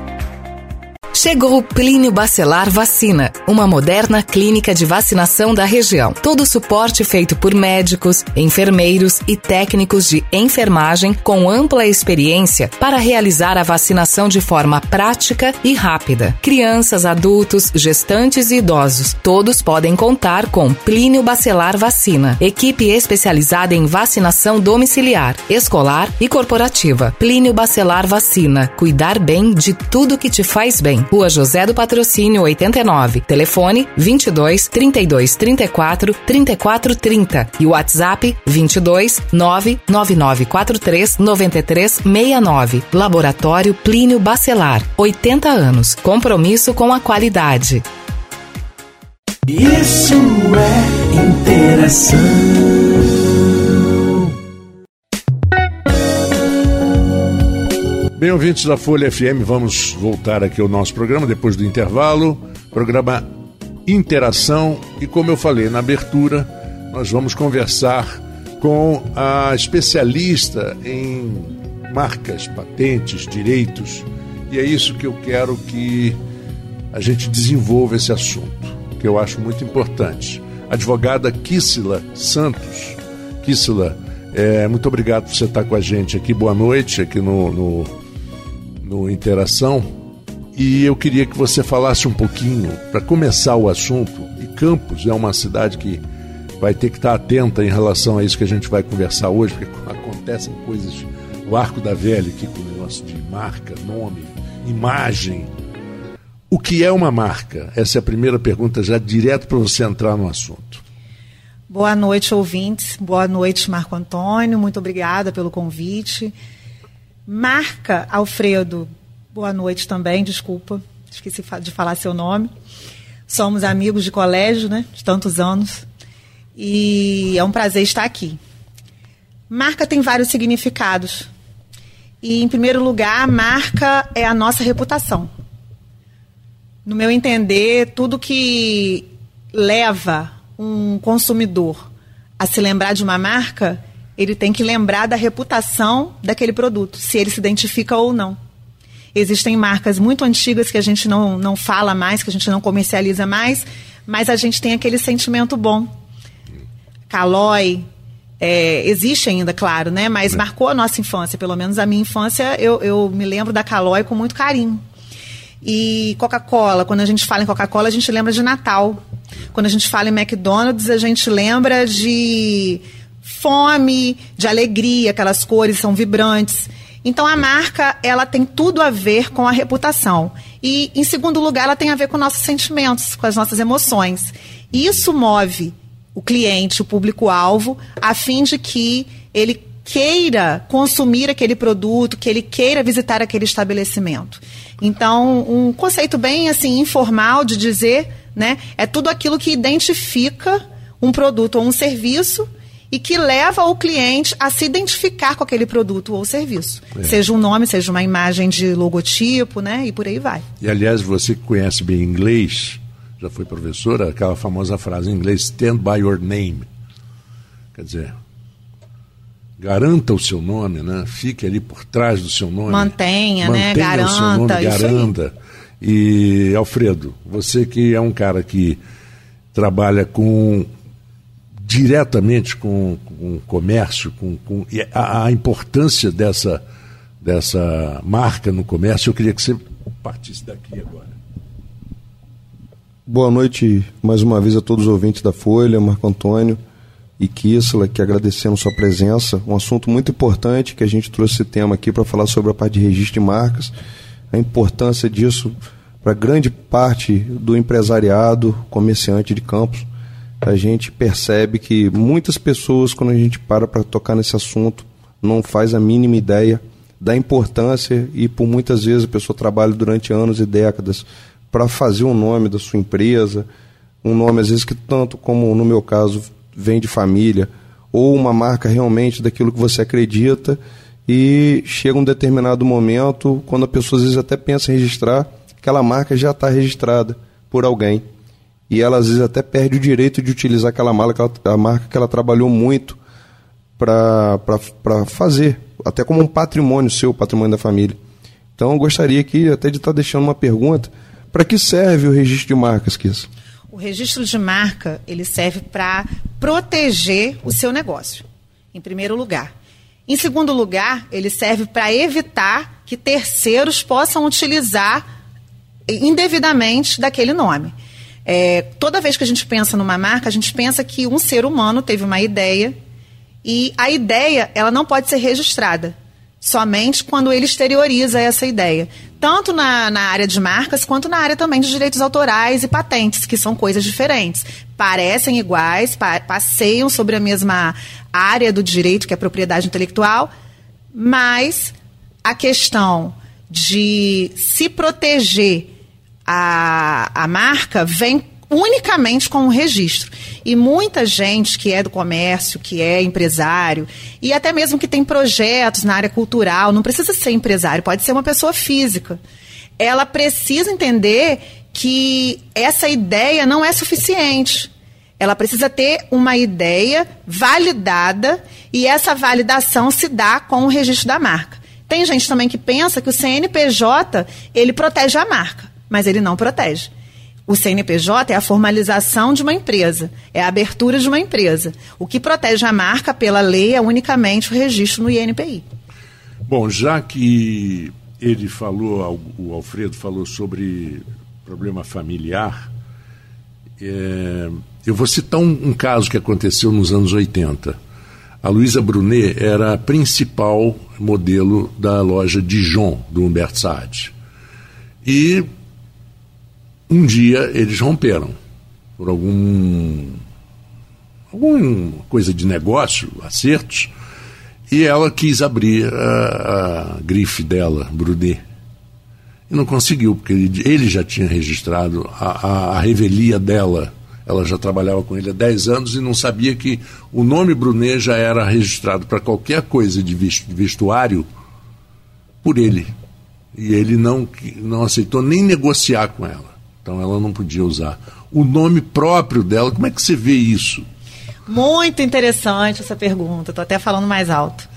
Chegou o Plínio Bacelar Vacina, uma moderna clínica de vacinação da região. Todo o suporte feito por médicos, enfermeiros e técnicos de enfermagem com ampla experiência para realizar a vacinação de forma prática e rápida. Crianças, adultos, gestantes e idosos, todos podem contar com Plínio Bacelar Vacina, equipe especializada em vacinação domiciliar, escolar e corporativa. Plínio Bacelar Vacina, cuidar bem de tudo que te faz bem. Rua José do Patrocínio 89. Telefone 22 32 34 34 30 e WhatsApp 22 99943 93 69. Laboratório Plínio Bacelar. 80 anos. Compromisso com a qualidade.
Isso é interação.
Bem, ouvintes da Folha FM, vamos voltar aqui ao nosso programa depois do intervalo. Programa Interação. E como eu falei na abertura, nós vamos conversar com a especialista em marcas, patentes, direitos. E é isso que eu quero que a gente desenvolva esse assunto, que eu acho muito importante. Advogada Kissila Santos. Kissila, é, muito obrigado por você estar com a gente aqui. Boa noite aqui no, no no Interação e eu queria que você falasse um pouquinho, para começar o assunto, e Campos é uma cidade que vai ter que estar atenta em relação a isso que a gente vai conversar hoje, porque acontecem coisas, o arco da velha aqui com o negócio de marca, nome, imagem. O que é uma marca? Essa é a primeira pergunta, já direto para você entrar no assunto.
Boa noite, ouvintes. Boa noite, Marco Antônio. Muito obrigada pelo convite. Marca Alfredo, boa noite também, desculpa, esqueci de falar seu nome. Somos amigos de colégio, né, de tantos anos, e é um prazer estar aqui. Marca tem vários significados. E, em primeiro lugar, marca é a nossa reputação. No meu entender, tudo que leva um consumidor a se lembrar de uma marca, ele tem que lembrar da reputação daquele produto, se ele se identifica ou não. Existem marcas muito antigas que a gente não, não fala mais, que a gente não comercializa mais, mas a gente tem aquele sentimento bom. Calói, é, existe ainda, claro, né? Mas é. marcou a nossa infância, pelo menos a minha infância, eu, eu me lembro da Calói com muito carinho. E Coca-Cola, quando a gente fala em Coca-Cola, a gente lembra de Natal. Quando a gente fala em McDonald's, a gente lembra de fome, de alegria, aquelas cores são vibrantes. Então a marca, ela tem tudo a ver com a reputação. E em segundo lugar, ela tem a ver com nossos sentimentos, com as nossas emoções. E isso move o cliente, o público-alvo, a fim de que ele queira consumir aquele produto, que ele queira visitar aquele estabelecimento. Então, um conceito bem assim informal de dizer, né, é tudo aquilo que identifica um produto ou um serviço e que leva o cliente a se identificar com aquele produto ou serviço. É. Seja um nome, seja uma imagem de logotipo, né? E por aí vai.
E aliás, você que conhece bem inglês, já foi professora, aquela famosa frase em inglês, stand by your name. Quer dizer, garanta o seu nome, né? Fique ali por trás do seu nome.
Mantenha, né? Mantenha né? Garanta. O seu nome,
garanta. E Alfredo, você que é um cara que trabalha com diretamente com, com comércio, com, com a, a, importância dessa, dessa marca no comércio, eu queria que você partisse daqui agora.
Boa noite mais uma vez a todos os ouvintes da Folha, Marco Antônio e Kissela, que agradecemos sua presença. Um assunto muito importante que a gente trouxe esse tema aqui para falar sobre a parte de registro de marcas, a importância disso para grande parte do empresariado, comerciante de campos. A gente percebe que muitas pessoas, quando a gente para para tocar nesse assunto, não faz a mínima ideia da importância e por muitas vezes a pessoa trabalha durante anos e décadas para fazer o um nome da sua empresa, um nome às vezes que tanto como no meu caso vem de família, ou uma marca realmente daquilo que você acredita, e chega um determinado momento, quando a pessoa às vezes até pensa em registrar, aquela marca já está registrada por alguém. E ela às vezes até perde o direito de utilizar aquela marca, a marca que ela trabalhou muito para fazer, até como um patrimônio seu, patrimônio da família. Então eu gostaria aqui até de estar tá deixando uma pergunta para que serve o registro de marcas, Kiss?
O registro de marca ele serve para proteger o seu negócio, em primeiro lugar. Em segundo lugar, ele serve para evitar que terceiros possam utilizar indevidamente daquele nome. É, toda vez que a gente pensa numa marca, a gente pensa que um ser humano teve uma ideia e a ideia ela não pode ser registrada somente quando ele exterioriza essa ideia. Tanto na, na área de marcas, quanto na área também de direitos autorais e patentes, que são coisas diferentes. Parecem iguais, pa passeiam sobre a mesma área do direito, que é a propriedade intelectual, mas a questão de se proteger a, a marca vem unicamente com o registro. E muita gente que é do comércio, que é empresário, e até mesmo que tem projetos na área cultural, não precisa ser empresário, pode ser uma pessoa física. Ela precisa entender que essa ideia não é suficiente. Ela precisa ter uma ideia validada e essa validação se dá com o registro da marca. Tem gente também que pensa que o CNPJ ele protege a marca, mas ele não protege. O CNPJ é a formalização de uma empresa, é a abertura de uma empresa. O que protege a marca pela lei é unicamente o registro no INPI.
Bom, já que ele falou, o Alfredo falou sobre problema familiar, é, eu vou citar um, um, caso que aconteceu nos anos 80. A Luísa Brunet era a principal modelo da loja Dijon, do Humberto Saad. E um dia eles romperam por algum alguma coisa de negócio, acertos, e ela quis abrir a, a grife dela, Brunet. E não conseguiu, porque ele, ele já tinha registrado a, a, a, revelia dela. Ela já trabalhava com ele há 10 anos e não sabia que o nome Brunet já era registrado para qualquer coisa de vestuário por ele. E ele não, não aceitou nem negociar com ela. Então ela não podia usar. O nome próprio dela, como é que você vê isso?
Muito interessante essa pergunta, estou até falando mais alto.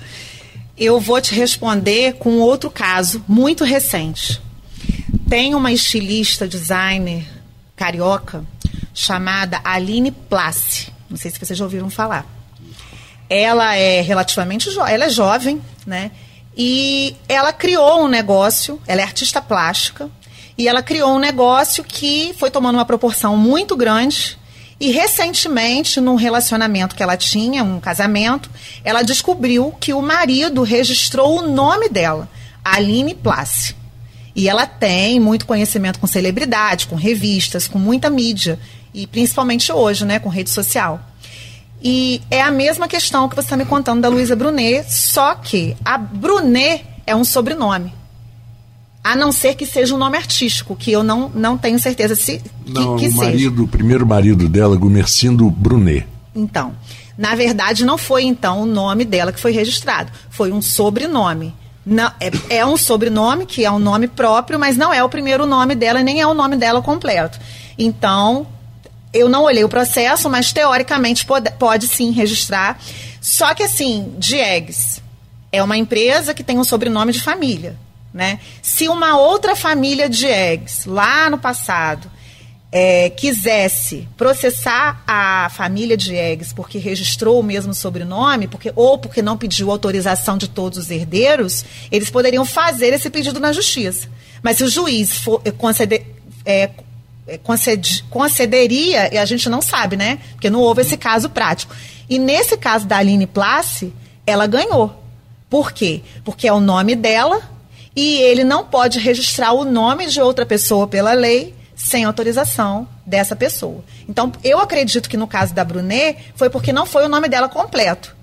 Eu vou te responder com outro caso muito recente. Tem uma estilista, designer carioca chamada Aline Place. Não sei se vocês já ouviram falar. Ela é relativamente ela é jovem, né? E ela criou um negócio, ela é artista plástica, e ela criou um negócio que foi tomando uma proporção muito grande. E recentemente, num relacionamento que ela tinha, um casamento, ela descobriu que o marido registrou o nome dela, Aline Place. E ela tem muito conhecimento com celebridade, com revistas, com muita mídia. E principalmente hoje, né, com rede social. E é a mesma questão que você está me contando da Luísa Brunet, só que a Brunet é um sobrenome. A não ser que seja um nome artístico, que eu não, não tenho certeza se que,
não,
que
o
seja.
marido, o primeiro marido dela, Gumercindo Brunet.
Então, na verdade, não foi então o nome dela que foi registrado, foi um sobrenome. Não, é, é um sobrenome que é um nome próprio, mas não é o primeiro nome dela nem é o nome dela completo. Então, eu não olhei o processo, mas teoricamente pode, pode sim registrar. Só que assim, Diegues é uma empresa que tem um sobrenome de família. Né? Se uma outra família de eggs lá no passado é, quisesse processar a família de eggs porque registrou o mesmo sobrenome, porque, ou porque não pediu autorização de todos os herdeiros, eles poderiam fazer esse pedido na justiça. Mas se o juiz for, conceder, é, conced, concederia, e a gente não sabe, né? Porque não houve esse caso prático. E nesse caso da Aline Place, ela ganhou. Por quê? Porque é o nome dela e ele não pode registrar o nome de outra pessoa pela lei sem autorização dessa pessoa. Então, eu acredito que no caso da Brunet foi porque não foi o nome dela completo.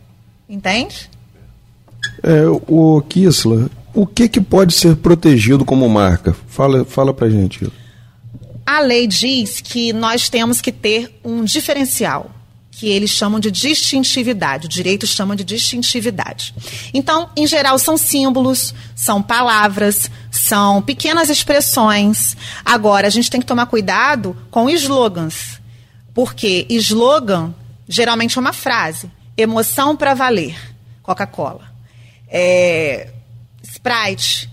Entende?
É, o Kisla, o que, que pode ser protegido como marca? Fala, fala pra gente.
A lei diz que nós temos que ter um diferencial que eles chamam de distintividade, o direito chama de distintividade. Então, em geral, são símbolos, são palavras, são pequenas expressões. Agora, a gente tem que tomar cuidado com slogans, porque slogan geralmente é uma frase. Emoção para valer, Coca-Cola. É, Sprite,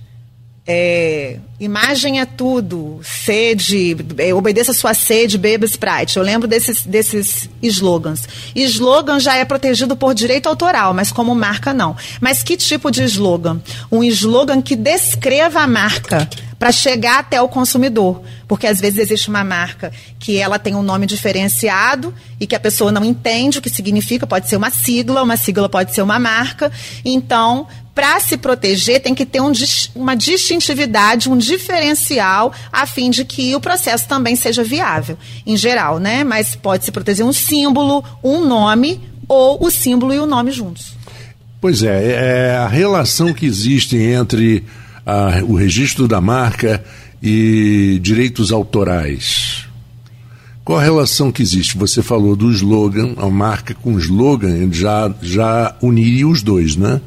é, imagem é tudo, sede, é, obedeça a sua sede, beba Sprite. Eu lembro desses, desses slogans. Slogan já é protegido por direito autoral, mas como marca não. Mas que tipo de slogan? Um slogan que descreva a marca para chegar até o consumidor. Porque às vezes existe uma marca que ela tem um nome diferenciado e que a pessoa não entende o que significa, pode ser uma sigla, uma sigla pode ser uma marca. Então, para se proteger, tem que ter um, uma distintividade, um diferencial, a fim de que o processo também seja viável, em geral, né? Mas pode se proteger um símbolo, um nome, ou o símbolo e o nome juntos.
Pois é, é a relação que existe entre a, o registro da marca e direitos autorais. Qual a relação que existe? Você falou do slogan, a marca com slogan já, já uniria os dois, né?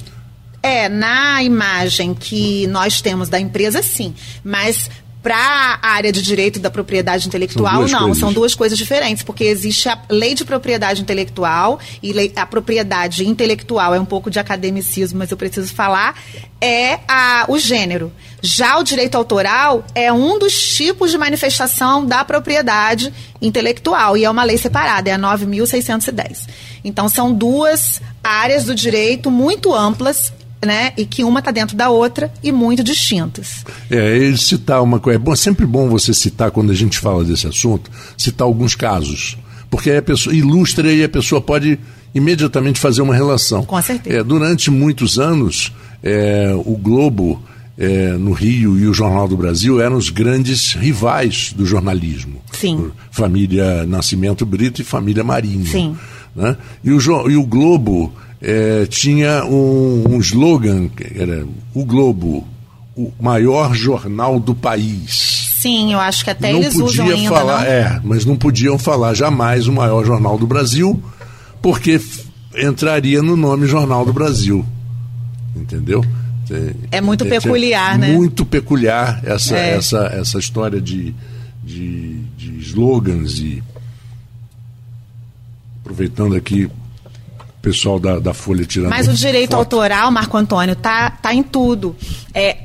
É, na imagem que nós temos da empresa, sim. Mas para a área de direito da propriedade intelectual,
são
não,
coisas.
são duas coisas diferentes, porque existe a lei de propriedade intelectual e lei, a propriedade intelectual é um pouco de academicismo, mas eu preciso falar, é a, o gênero. Já o direito autoral é um dos tipos de manifestação da propriedade intelectual e é uma lei separada, é a 9.610. Então são duas áreas do direito muito amplas né? E que uma está dentro da outra e muito distintas.
É, ele citar uma coisa. É bom, sempre bom você citar, quando a gente fala desse assunto, citar alguns casos. Porque aí a pessoa ilustra e a pessoa pode imediatamente fazer uma relação.
Com certeza.
É, durante muitos anos, é, o Globo é, no Rio e o Jornal do Brasil eram os grandes rivais do jornalismo.
Sim.
Família Nascimento Brito e família Marinho.
Sim.
Né? E, o, e o Globo é, tinha um, um slogan, que era o Globo, o maior jornal do país.
Sim, eu acho que até
não
eles usam
podia
ainda,
falar,
não?
é, mas não podiam falar jamais o maior jornal do Brasil, porque entraria no nome Jornal do Brasil. Entendeu?
É muito peculiar, né?
Muito peculiar essa,
É.
essa, essa história de, de, de slogans e. Aproveitando aqui pessoal da, da Folha tirando.
Mas o direito
foto.
autoral, Marco Antônio, tá, tá em tudo. É,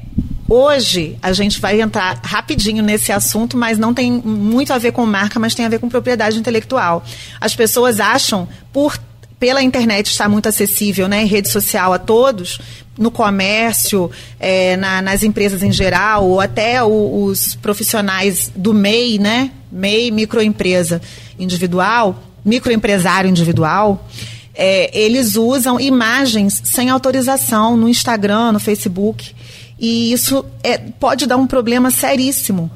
hoje a gente vai entrar rapidinho nesse assunto, mas não tem muito a ver com marca, mas tem a ver com propriedade intelectual. As pessoas acham, por pela internet estar muito acessível, né, em rede social a todos, no comércio, é, na- nas empresas em geral, ou até o- os profissionais do MEI, né, MEI, microempresa individual, microempresário individual, é, eles usam imagens sem autorização no Instagram, no Facebook. E isso é, pode dar um problema seríssimo.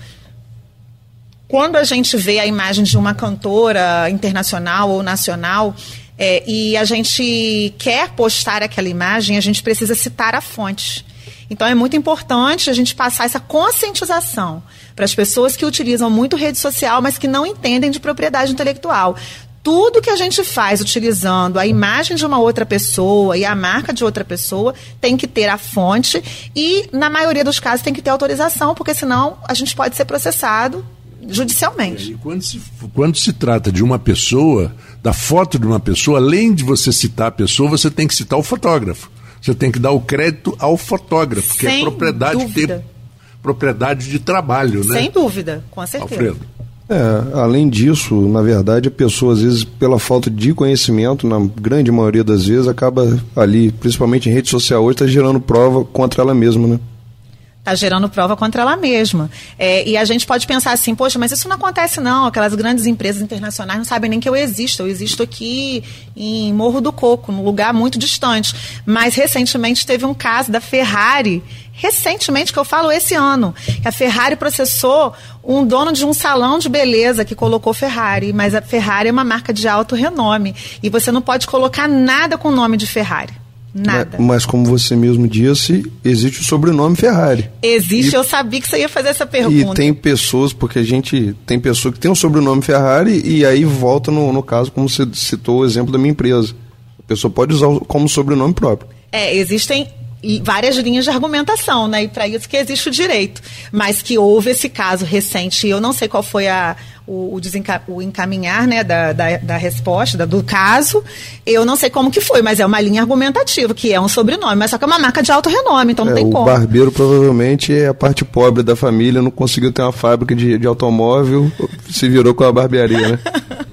Quando a gente vê a imagem de uma cantora internacional ou nacional é, e a gente quer postar aquela imagem, a gente precisa citar a fonte. Então é muito importante a gente passar essa conscientização para as pessoas que utilizam muito rede social, mas que não entendem de propriedade intelectual. Tudo que a gente faz utilizando a imagem de uma outra pessoa e a marca de outra pessoa tem que ter a fonte e, na maioria dos casos, tem que ter autorização, porque senão a gente pode ser processado judicialmente.
E quando se, quando se trata de uma pessoa, da foto de uma pessoa, além de você citar a pessoa, você tem que citar o fotógrafo. Você tem que dar o crédito ao fotógrafo, que é
Sem
propriedade
dúvida.
ter propriedade de trabalho, né?
Sem dúvida, com certeza.
Alfredo.
É, além disso, na verdade, a pessoa, às vezes, pela falta de conhecimento, na grande maioria das vezes, acaba ali, principalmente em rede social hoje, está gerando prova contra ela mesma, né?
Está gerando prova contra ela mesma. É, e a gente pode pensar assim, poxa, mas isso não acontece não. Aquelas grandes empresas internacionais não sabem nem que eu existo. Eu existo aqui em Morro do Coco, num lugar muito distante. Mas recentemente teve um caso da Ferrari, recentemente, que eu falo esse ano, que a Ferrari processou um dono de um salão de beleza que colocou Ferrari. Mas a Ferrari é uma marca de alto renome. E você não pode colocar nada com o nome de Ferrari. Nada.
Mas, mas como você mesmo disse, existe o sobrenome Ferrari.
Existe,
E-
eu sabia que você ia fazer essa
E
pergunta.
tem pessoas, porque a gente tem pessoa que tem o sobrenome Ferrari e aí volta no, no caso, como você citou o exemplo da minha empresa. A pessoa pode usar como sobrenome próprio.
É, existem e várias linhas de argumentação, né? E para isso que existe o direito. Mas que houve esse caso recente, e eu não sei qual foi a, o, o desenca- o encaminhar né, da, da, da resposta, da- do caso. Eu não sei como que foi, mas é uma linha argumentativa, que é um sobrenome, mas só que é uma marca de alto renome, então não
É,
tem
o
como.
barbeiro provavelmente é a parte pobre da família, não conseguiu ter uma fábrica de, de automóvel, se virou com a barbearia, né?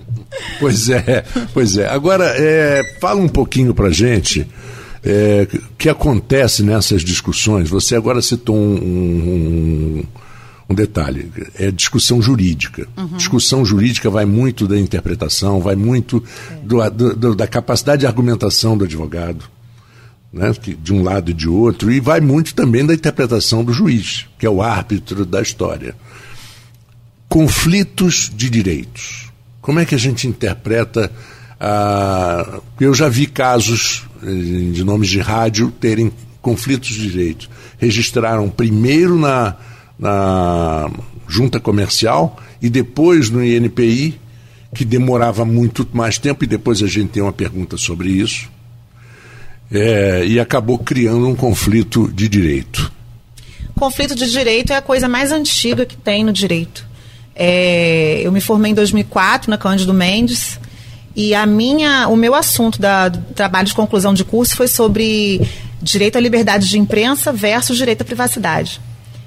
Pois é, pois é. Agora, é, fala um pouquinho pra gente é, que acontece nessas discussões. Você agora citou um, um, um detalhe, é discussão jurídica. Discussão jurídica vai muito da interpretação, vai muito do- do- da capacidade de argumentação do advogado. Né, de um lado e de outro, e vai muito também da interpretação do juiz, que é o árbitro da história conflitos de direitos. Como é que a gente interpreta a. Eu já vi casos eh, de nomes de rádio terem conflitos de direitos. Registraram primeiro na, na junta comercial e depois no INPI, que demorava muito mais tempo, e depois a gente tem uma pergunta sobre isso. É, e acabou criando um conflito de direito.
Conflito de direito é a coisa mais antiga que tem no direito. É, eu me formei em 2004 na Cândido Mendes e a minha, o meu assunto da, do trabalho de conclusão de curso foi sobre direito à liberdade de imprensa versus direito à privacidade.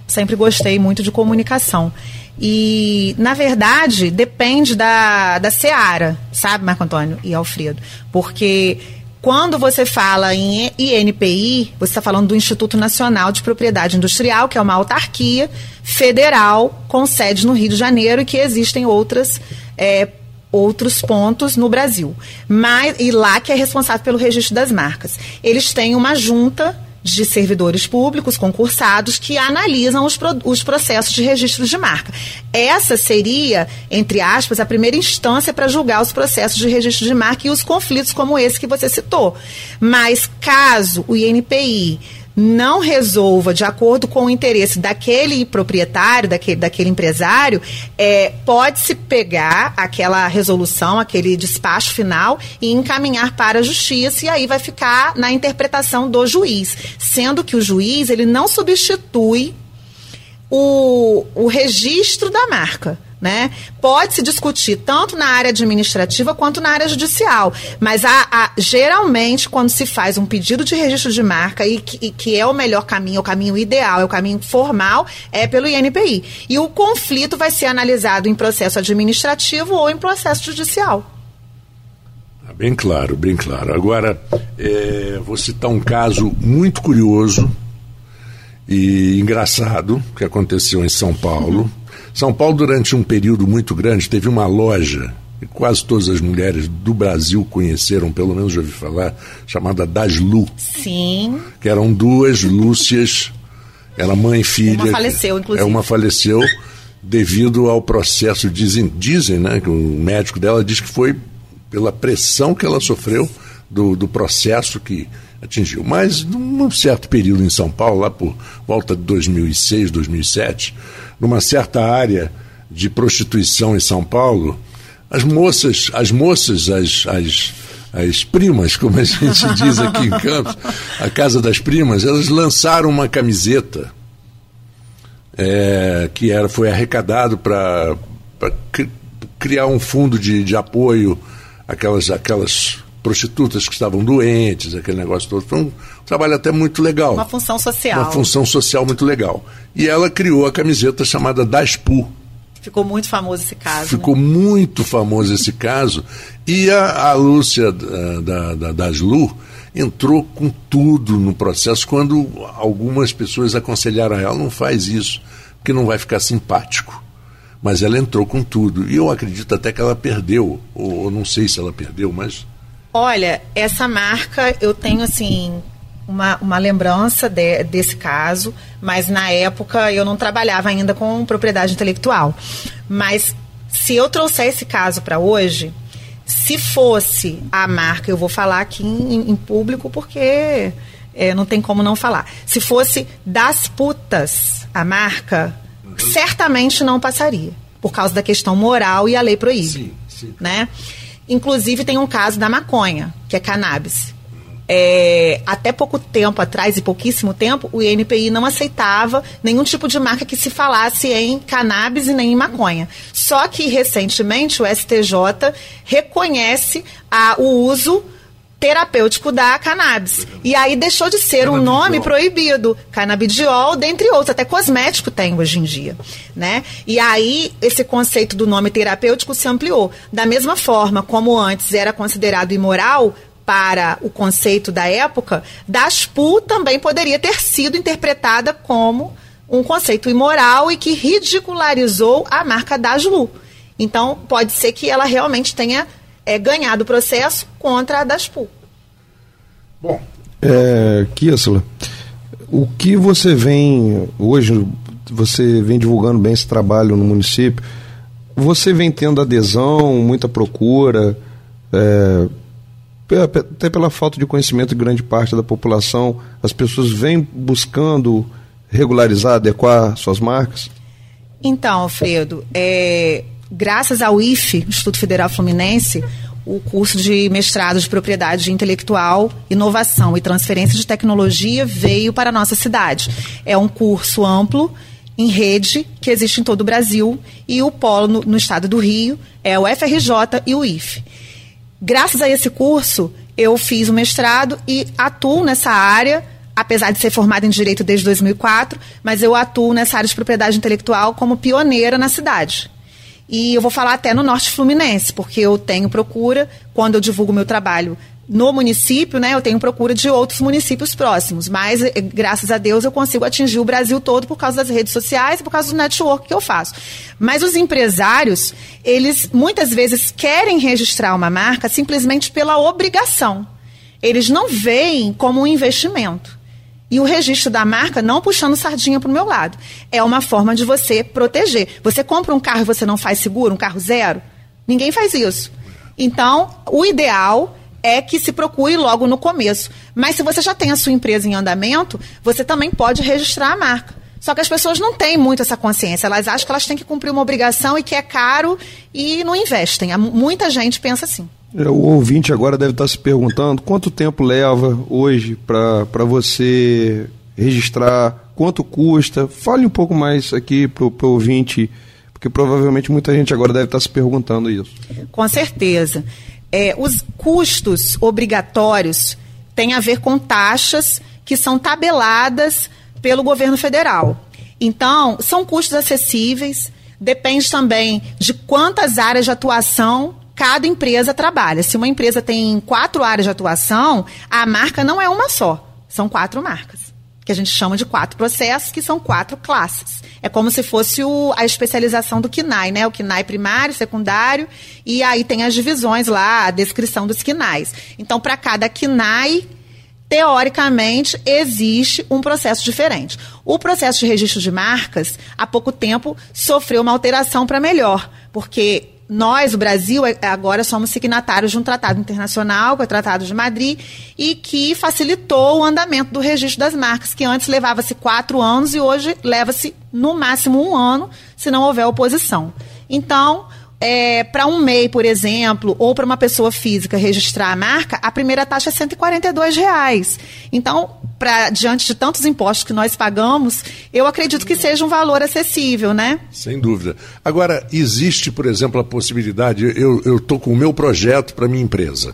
Sempre gostei muito de comunicação. E, na verdade, depende da, da seara, sabe, Marco Antônio e Alfredo? Porque quando você fala em INPI, você está falando do Instituto Nacional de Propriedade Industrial, que é uma autarquia federal com sede no Rio de Janeiro e que existem outras. é, outros pontos no Brasil. Mas, e lá que é responsável pelo registro das marcas. Eles têm uma junta de servidores públicos concursados que analisam os, pro- os processos de registro de marca. Essa seria, entre aspas, a primeira instância para julgar os processos de registro de marca e os conflitos como esse que você citou. Mas caso o INPI não resolva de acordo com o interesse daquele proprietário, daquele, daquele empresário, é, pode-se pegar aquela resolução, aquele despacho final e encaminhar para a justiça e aí vai ficar na interpretação do juiz, sendo que o juiz ele não substitui o, o registro da marca. Né? Pode se discutir tanto na área administrativa quanto na área judicial, mas a, a, geralmente quando se faz um pedido de registro de marca e que, e que, é o melhor caminho, o caminho ideal, é o caminho formal, é pelo INPI. E o conflito vai ser analisado em processo administrativo ou em processo judicial.
Ah, bem claro, bem claro. Agora, é, vou citar um caso muito curioso e engraçado que aconteceu em São Paulo. Uhum. São Paulo, durante um período muito grande, teve uma loja que quase todas as mulheres do Brasil conheceram, pelo menos já ouvi falar, chamada Daslu.
Sim.
Que eram duas Lúcias, era mãe e filha. Uma
faleceu, inclusive.
É, uma faleceu devido ao processo, dizem, dizem né, que o médico dela diz que foi pela pressão que ela sofreu do, do processo que atingiu. Mas, num certo período em São Paulo, lá por volta de 2006, 2007, numa certa área de prostituição em São Paulo, as moças, as moças, as, as, as primas, como a gente diz aqui em Campos, a Casa das Primas, elas lançaram uma camiseta é, que era, foi arrecadado para criar um fundo de, de apoio àquelas, àquelas prostitutas que estavam doentes, aquele negócio todo. Foi um trabalho até muito legal.
Uma função social.
Uma função social muito legal. E ela criou a camiseta chamada Daspu.
Ficou muito famoso esse caso.
Ficou
né?
muito famoso esse caso. E a, a Lúcia da, da, da Daslu entrou com tudo no processo quando algumas pessoas aconselharam a ela, não faz isso, porque não vai ficar simpático mas ela entrou com tudo. E eu acredito até que ela perdeu, ou não sei se ela perdeu, mas
Olha, essa marca eu tenho assim uma, uma lembrança de, desse caso, mas na época eu não trabalhava ainda com propriedade intelectual. Mas se eu trouxer esse caso para hoje, se fosse a marca, eu vou falar aqui em, em público porque é, não tem como não falar. Se fosse das putas a marca, uhum. certamente não passaria, por causa da questão moral e a lei proíbe. Sim, sim. Né? Inclusive, tem um caso da maconha, que é cannabis. É, até pouco tempo atrás, e pouquíssimo tempo, o INPI não aceitava nenhum tipo de marca que se falasse em cannabis e nem em maconha. Só que, recentemente, o STJ reconhece a, o uso terapêutico da cannabis. E aí deixou de ser um nome proibido. Canabidiol, dentre outros, até cosmético tem hoje em dia, né? E aí esse conceito do nome terapêutico se ampliou. Da mesma forma como antes era considerado imoral, para o conceito da época, Daspu também poderia ter sido interpretada como um conceito imoral e que ridicularizou a marca Daslu. Então, pode ser que ela realmente tenha é, ganhado o processo contra a Daspu.
Bom. É, Kiesla, o que você vem hoje, você vem divulgando bem esse trabalho no município, você vem tendo adesão, muita procura, é, até pela falta de conhecimento de grande parte da população, as pessoas vêm buscando regularizar, adequar suas marcas?
Então, Alfredo, é, graças ao IFE, Instituto Federal Fluminense, o curso de mestrado de propriedade intelectual, inovação e transferência de tecnologia veio para a nossa cidade. É um curso amplo em rede que existe em todo o Brasil e o polo no, no estado do Rio é o FRJ e o IFE. Graças a esse curso, eu fiz o mestrado e atuo nessa área apesar de ser formada em direito desde 2004, mas eu atuo nessa área de propriedade intelectual como pioneira na cidade. E eu vou falar até no Norte Fluminense, porque eu tenho procura, quando eu divulgo meu trabalho no município, né, eu tenho procura de outros municípios próximos, mas eh, graças a Deus eu consigo atingir o Brasil todo por causa das redes sociais e por causa do network que eu faço. Mas os empresários, eles muitas vezes querem registrar uma marca simplesmente pela obrigação. Eles não veem como um investimento. E o registro da marca não puxando sardinha para o meu lado. É uma forma de você proteger. Você compra um carro e você não faz seguro, um carro zero? Ninguém faz isso. Então, o ideal é que se procure logo no começo. Mas se você já tem a sua empresa em andamento, você também pode registrar a marca. Só que as pessoas não têm muito essa consciência. Elas acham que elas têm que cumprir uma obrigação e que é caro e não investem. Muita gente pensa assim.
É, o ouvinte agora deve estar se perguntando quanto tempo leva hoje para você registrar, quanto custa. Fale um pouco mais aqui para o ouvinte, porque provavelmente muita gente agora deve estar se perguntando isso.
Com certeza. É, os custos obrigatórios têm a ver com taxas que são tabeladas pelo governo federal. Então, são custos acessíveis, depende também de quantas áreas de atuação cada empresa trabalha. Se uma empresa tem quatro áreas de atuação, a marca não é uma só, são quatro marcas. Que a gente chama de quatro processos, que são quatro classes. É como se fosse o, a especialização do KINAI, né? O KINAI primário, secundário, e aí tem as divisões lá, a descrição dos KINAIs. Então, para cada KINAI, teoricamente, existe um processo diferente. O processo de registro de marcas, há pouco tempo, sofreu uma alteração para melhor, porque nós, o Brasil, é, agora somos signatários de um tratado internacional, que é o Tratado de Madrid, e que facilitou o andamento do registro das marcas, que antes levava-se quatro anos e hoje leva-se no máximo um ano, se não houver oposição. Então, é, para um MEI, por exemplo, ou para uma pessoa física registrar a marca, a primeira taxa é 142 reais. Então, pra, diante de tantos impostos que nós pagamos, eu acredito que seja um valor acessível, né?
Sem dúvida. Agora, existe, por exemplo, a possibilidade, eu estou com o meu projeto para minha empresa.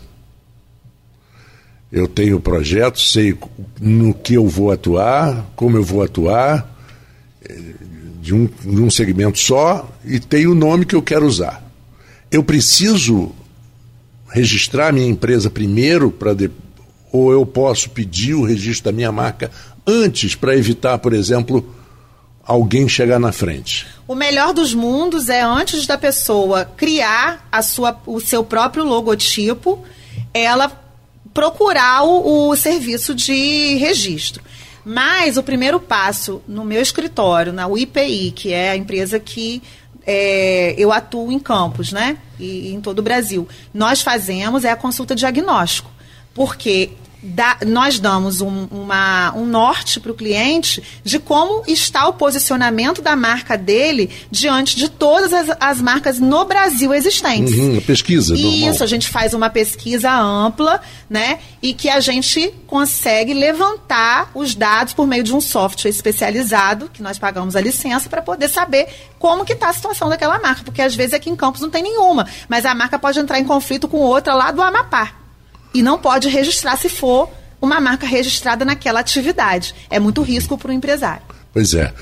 Eu tenho o projeto, sei no que eu vou atuar, como eu vou atuar, de um, de um segmento só e tem o nome que eu quero usar. Eu preciso registrar minha empresa primeiro para ou eu posso pedir o registro da minha marca antes para evitar, por exemplo, alguém chegar na frente.
O melhor dos mundos é antes da pessoa criar a sua, o seu próprio logotipo, ela procurar o, o serviço de registro. Mas o primeiro passo no meu escritório, na UIPI, que é a empresa que é, eu atuo em campos, né? E, em todo o Brasil. Nós fazemos é a consulta diagnóstico. Porque da, nós damos um, uma, um norte para o cliente de como está o posicionamento da marca dele diante de todas as, as marcas no Brasil existentes.
Uhum, pesquisa,
Isso,
normal.
a gente faz uma pesquisa ampla, né? E que a gente consegue levantar os dados por meio de um software especializado, que nós pagamos a licença, para poder saber como que está a situação daquela marca. Porque às vezes aqui em Campos não tem nenhuma, mas a marca pode entrar em conflito com outra lá do Amapá e não pode registrar se for uma marca registrada naquela atividade. É muito risco para o empresário.
Pois é.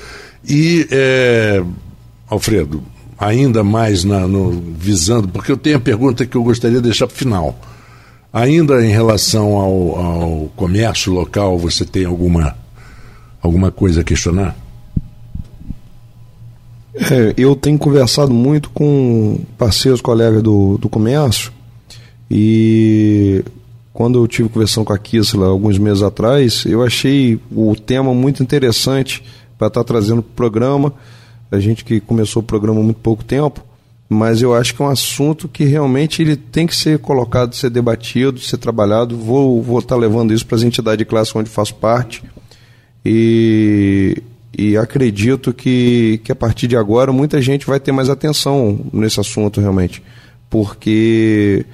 E, é, Alfredo, ainda mais na, no, visando, porque eu tenho a pergunta que eu gostaria de deixar para o final. Ainda em relação ao, ao comércio local, você tem alguma, alguma coisa a questionar?
É, eu tenho conversado muito com parceiros, colegas do, do comércio, e quando eu tive conversão com a Kisla alguns meses atrás, eu achei o tema muito interessante para estar tá trazendo para o programa. A gente que começou o programa há muito pouco tempo, mas eu acho que é um assunto que realmente ele tem que ser colocado, ser debatido, ser trabalhado. Vou vou estar tá levando isso para as entidades de classe onde faço parte e, e acredito que, que a partir de agora muita gente vai ter mais atenção nesse assunto realmente, porque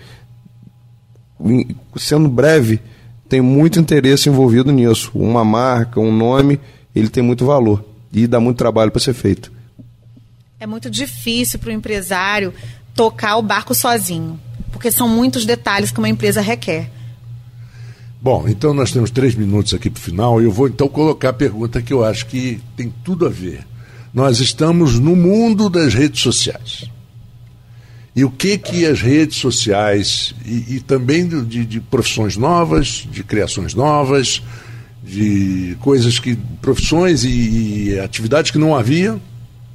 sendo breve, tem muito interesse envolvido nisso. Uma marca, um nome, ele tem muito valor e dá muito trabalho para ser feito.
É muito difícil para o empresário tocar o barco sozinho, porque são muitos detalhes que uma empresa requer.
Bom, então nós temos três minutos aqui para o final e eu vou então colocar a pergunta que eu acho que tem tudo a ver. Nós estamos no mundo das redes sociais. E o que que as redes sociais e, e também de, de, profissões novas, de criações novas, de coisas que profissões e, e, atividades que não havia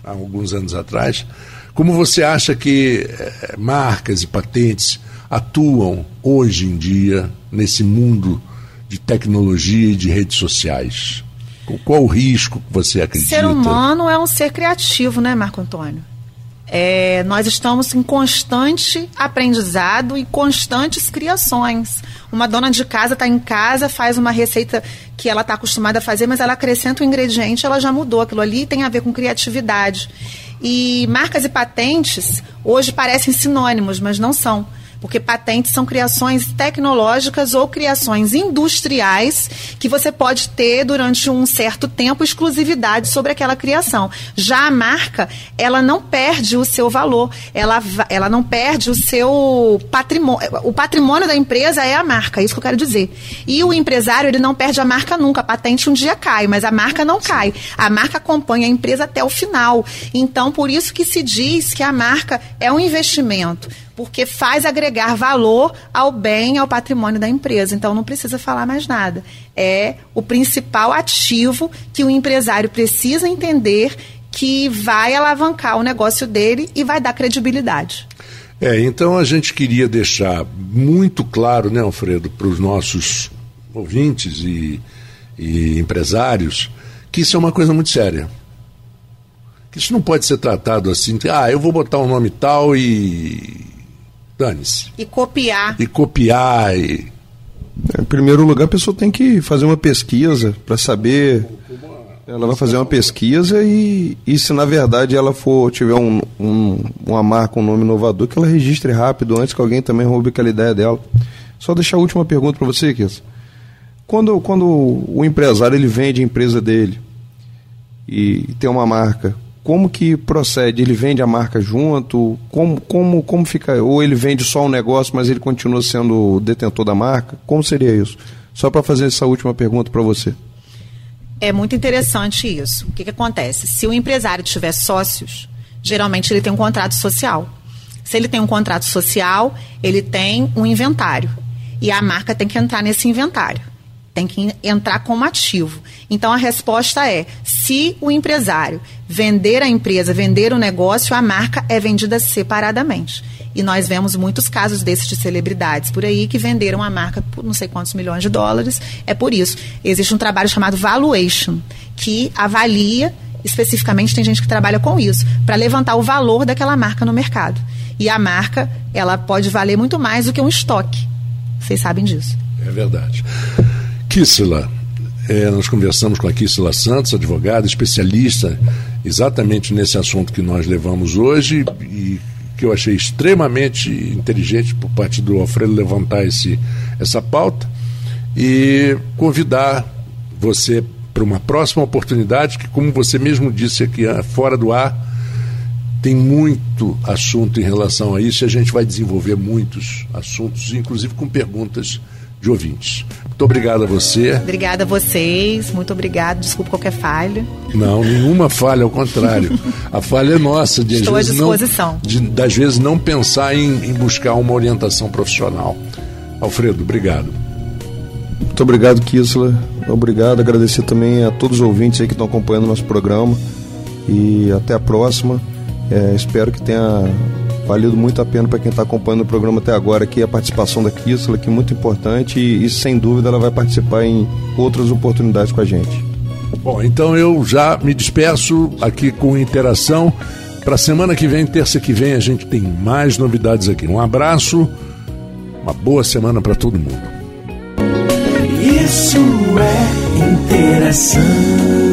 há alguns anos atrás, como você acha que eh, marcas e patentes atuam hoje em dia nesse mundo de tecnologia e de redes sociais? Qual o risco que você acredita?
Ser humano é um ser criativo, né, Marco Antônio? É, nós estamos em constante aprendizado e constantes criações. Uma dona de casa está em casa, faz uma receita que ela está acostumada a fazer, mas ela acrescenta um ingrediente, ela já mudou. Aquilo ali tem a ver com criatividade. E marcas e patentes hoje parecem sinônimos, mas não são porque patentes são criações tecnológicas ou criações industriais que você pode ter durante um certo tempo exclusividade sobre aquela criação. Já a marca, ela não perde o seu valor, ela, ela não perde o seu patrimônio. O patrimônio da empresa é a marca, é isso que eu quero dizer. E o empresário, ele não perde a marca nunca. A patente um dia cai, mas a marca não cai. A marca acompanha a empresa até o final. Então, por isso que se diz que a marca é um investimento porque faz agregar valor ao bem, ao patrimônio da empresa. Então não precisa falar mais nada. É o principal ativo que o empresário precisa entender que vai alavancar o negócio dele e vai dar credibilidade.
É, então a gente queria deixar muito claro, né, Alfredo, para os nossos ouvintes e, e empresários, que isso é uma coisa muito séria. Que isso não pode ser tratado assim, ah, eu vou botar um nome tal e dane-se.
E copiar.
E copiar. E...
Em primeiro lugar, a pessoa tem que fazer uma pesquisa para saber. Ela vai fazer uma pesquisa e, e se na verdade ela for tiver um, um, uma marca, um nome inovador, que ela registre rápido antes que alguém também roube aquela ideia dela. Só deixar a última pergunta para você, Kissa. Quando, quando o empresário ele vende a empresa dele e tem uma marca, como que procede? Ele vende a marca junto? Como, como, como fica? Ou ele vende só um negócio, mas ele continua sendo detentor da marca? Como seria isso? Só para fazer essa última pergunta para você.
É muito interessante isso. O que, que acontece? Se o empresário tiver sócios, geralmente ele tem um contrato social. Se ele tem um contrato social, ele tem um inventário. E a marca tem que entrar nesse inventário tem que entrar como ativo. Então a resposta é: se o empresário vender a empresa, vender o negócio, a marca é vendida separadamente. E nós vemos muitos casos desses de celebridades por aí que venderam a marca por não sei quantos milhões de dólares. É por isso. Existe um trabalho chamado valuation, que avalia, especificamente tem gente que trabalha com isso, para levantar o valor daquela marca no mercado. E a marca, ela pode valer muito mais do que um estoque. Vocês sabem disso.
É verdade. Kissela. É, nós conversamos com a Kissela Santos, advogada, especialista exatamente nesse assunto que nós levamos hoje e que eu achei extremamente inteligente por parte do Alfredo levantar esse, essa pauta e convidar você para uma próxima oportunidade que, como você mesmo disse aqui ah, fora do ar, tem muito assunto em relação a isso e a gente vai desenvolver muitos assuntos, inclusive com perguntas de ouvintes. Muito obrigado a você.
Obrigada a vocês, muito obrigado. Desculpa qualquer falha.
Não, nenhuma falha, ao contrário. A falha é nossa, de
Estou
às vezes
à disposição.
Não, de, das vezes não pensar em, em buscar uma orientação profissional. Alfredo, obrigado.
Muito obrigado, Kisla. Obrigado, agradecer também a todos os ouvintes aí que estão acompanhando o nosso programa. E até a próxima. É, espero que tenha valido muito a pena para quem está acompanhando o programa até agora aqui a participação da Kissela, que é muito importante e, e, sem dúvida ela vai participar em outras oportunidades com a gente.
Bom, então eu já me despeço aqui com interação. Para semana que vem, terça que vem, a gente tem mais novidades aqui. Um abraço, uma boa semana para todo mundo.
Isso é interação.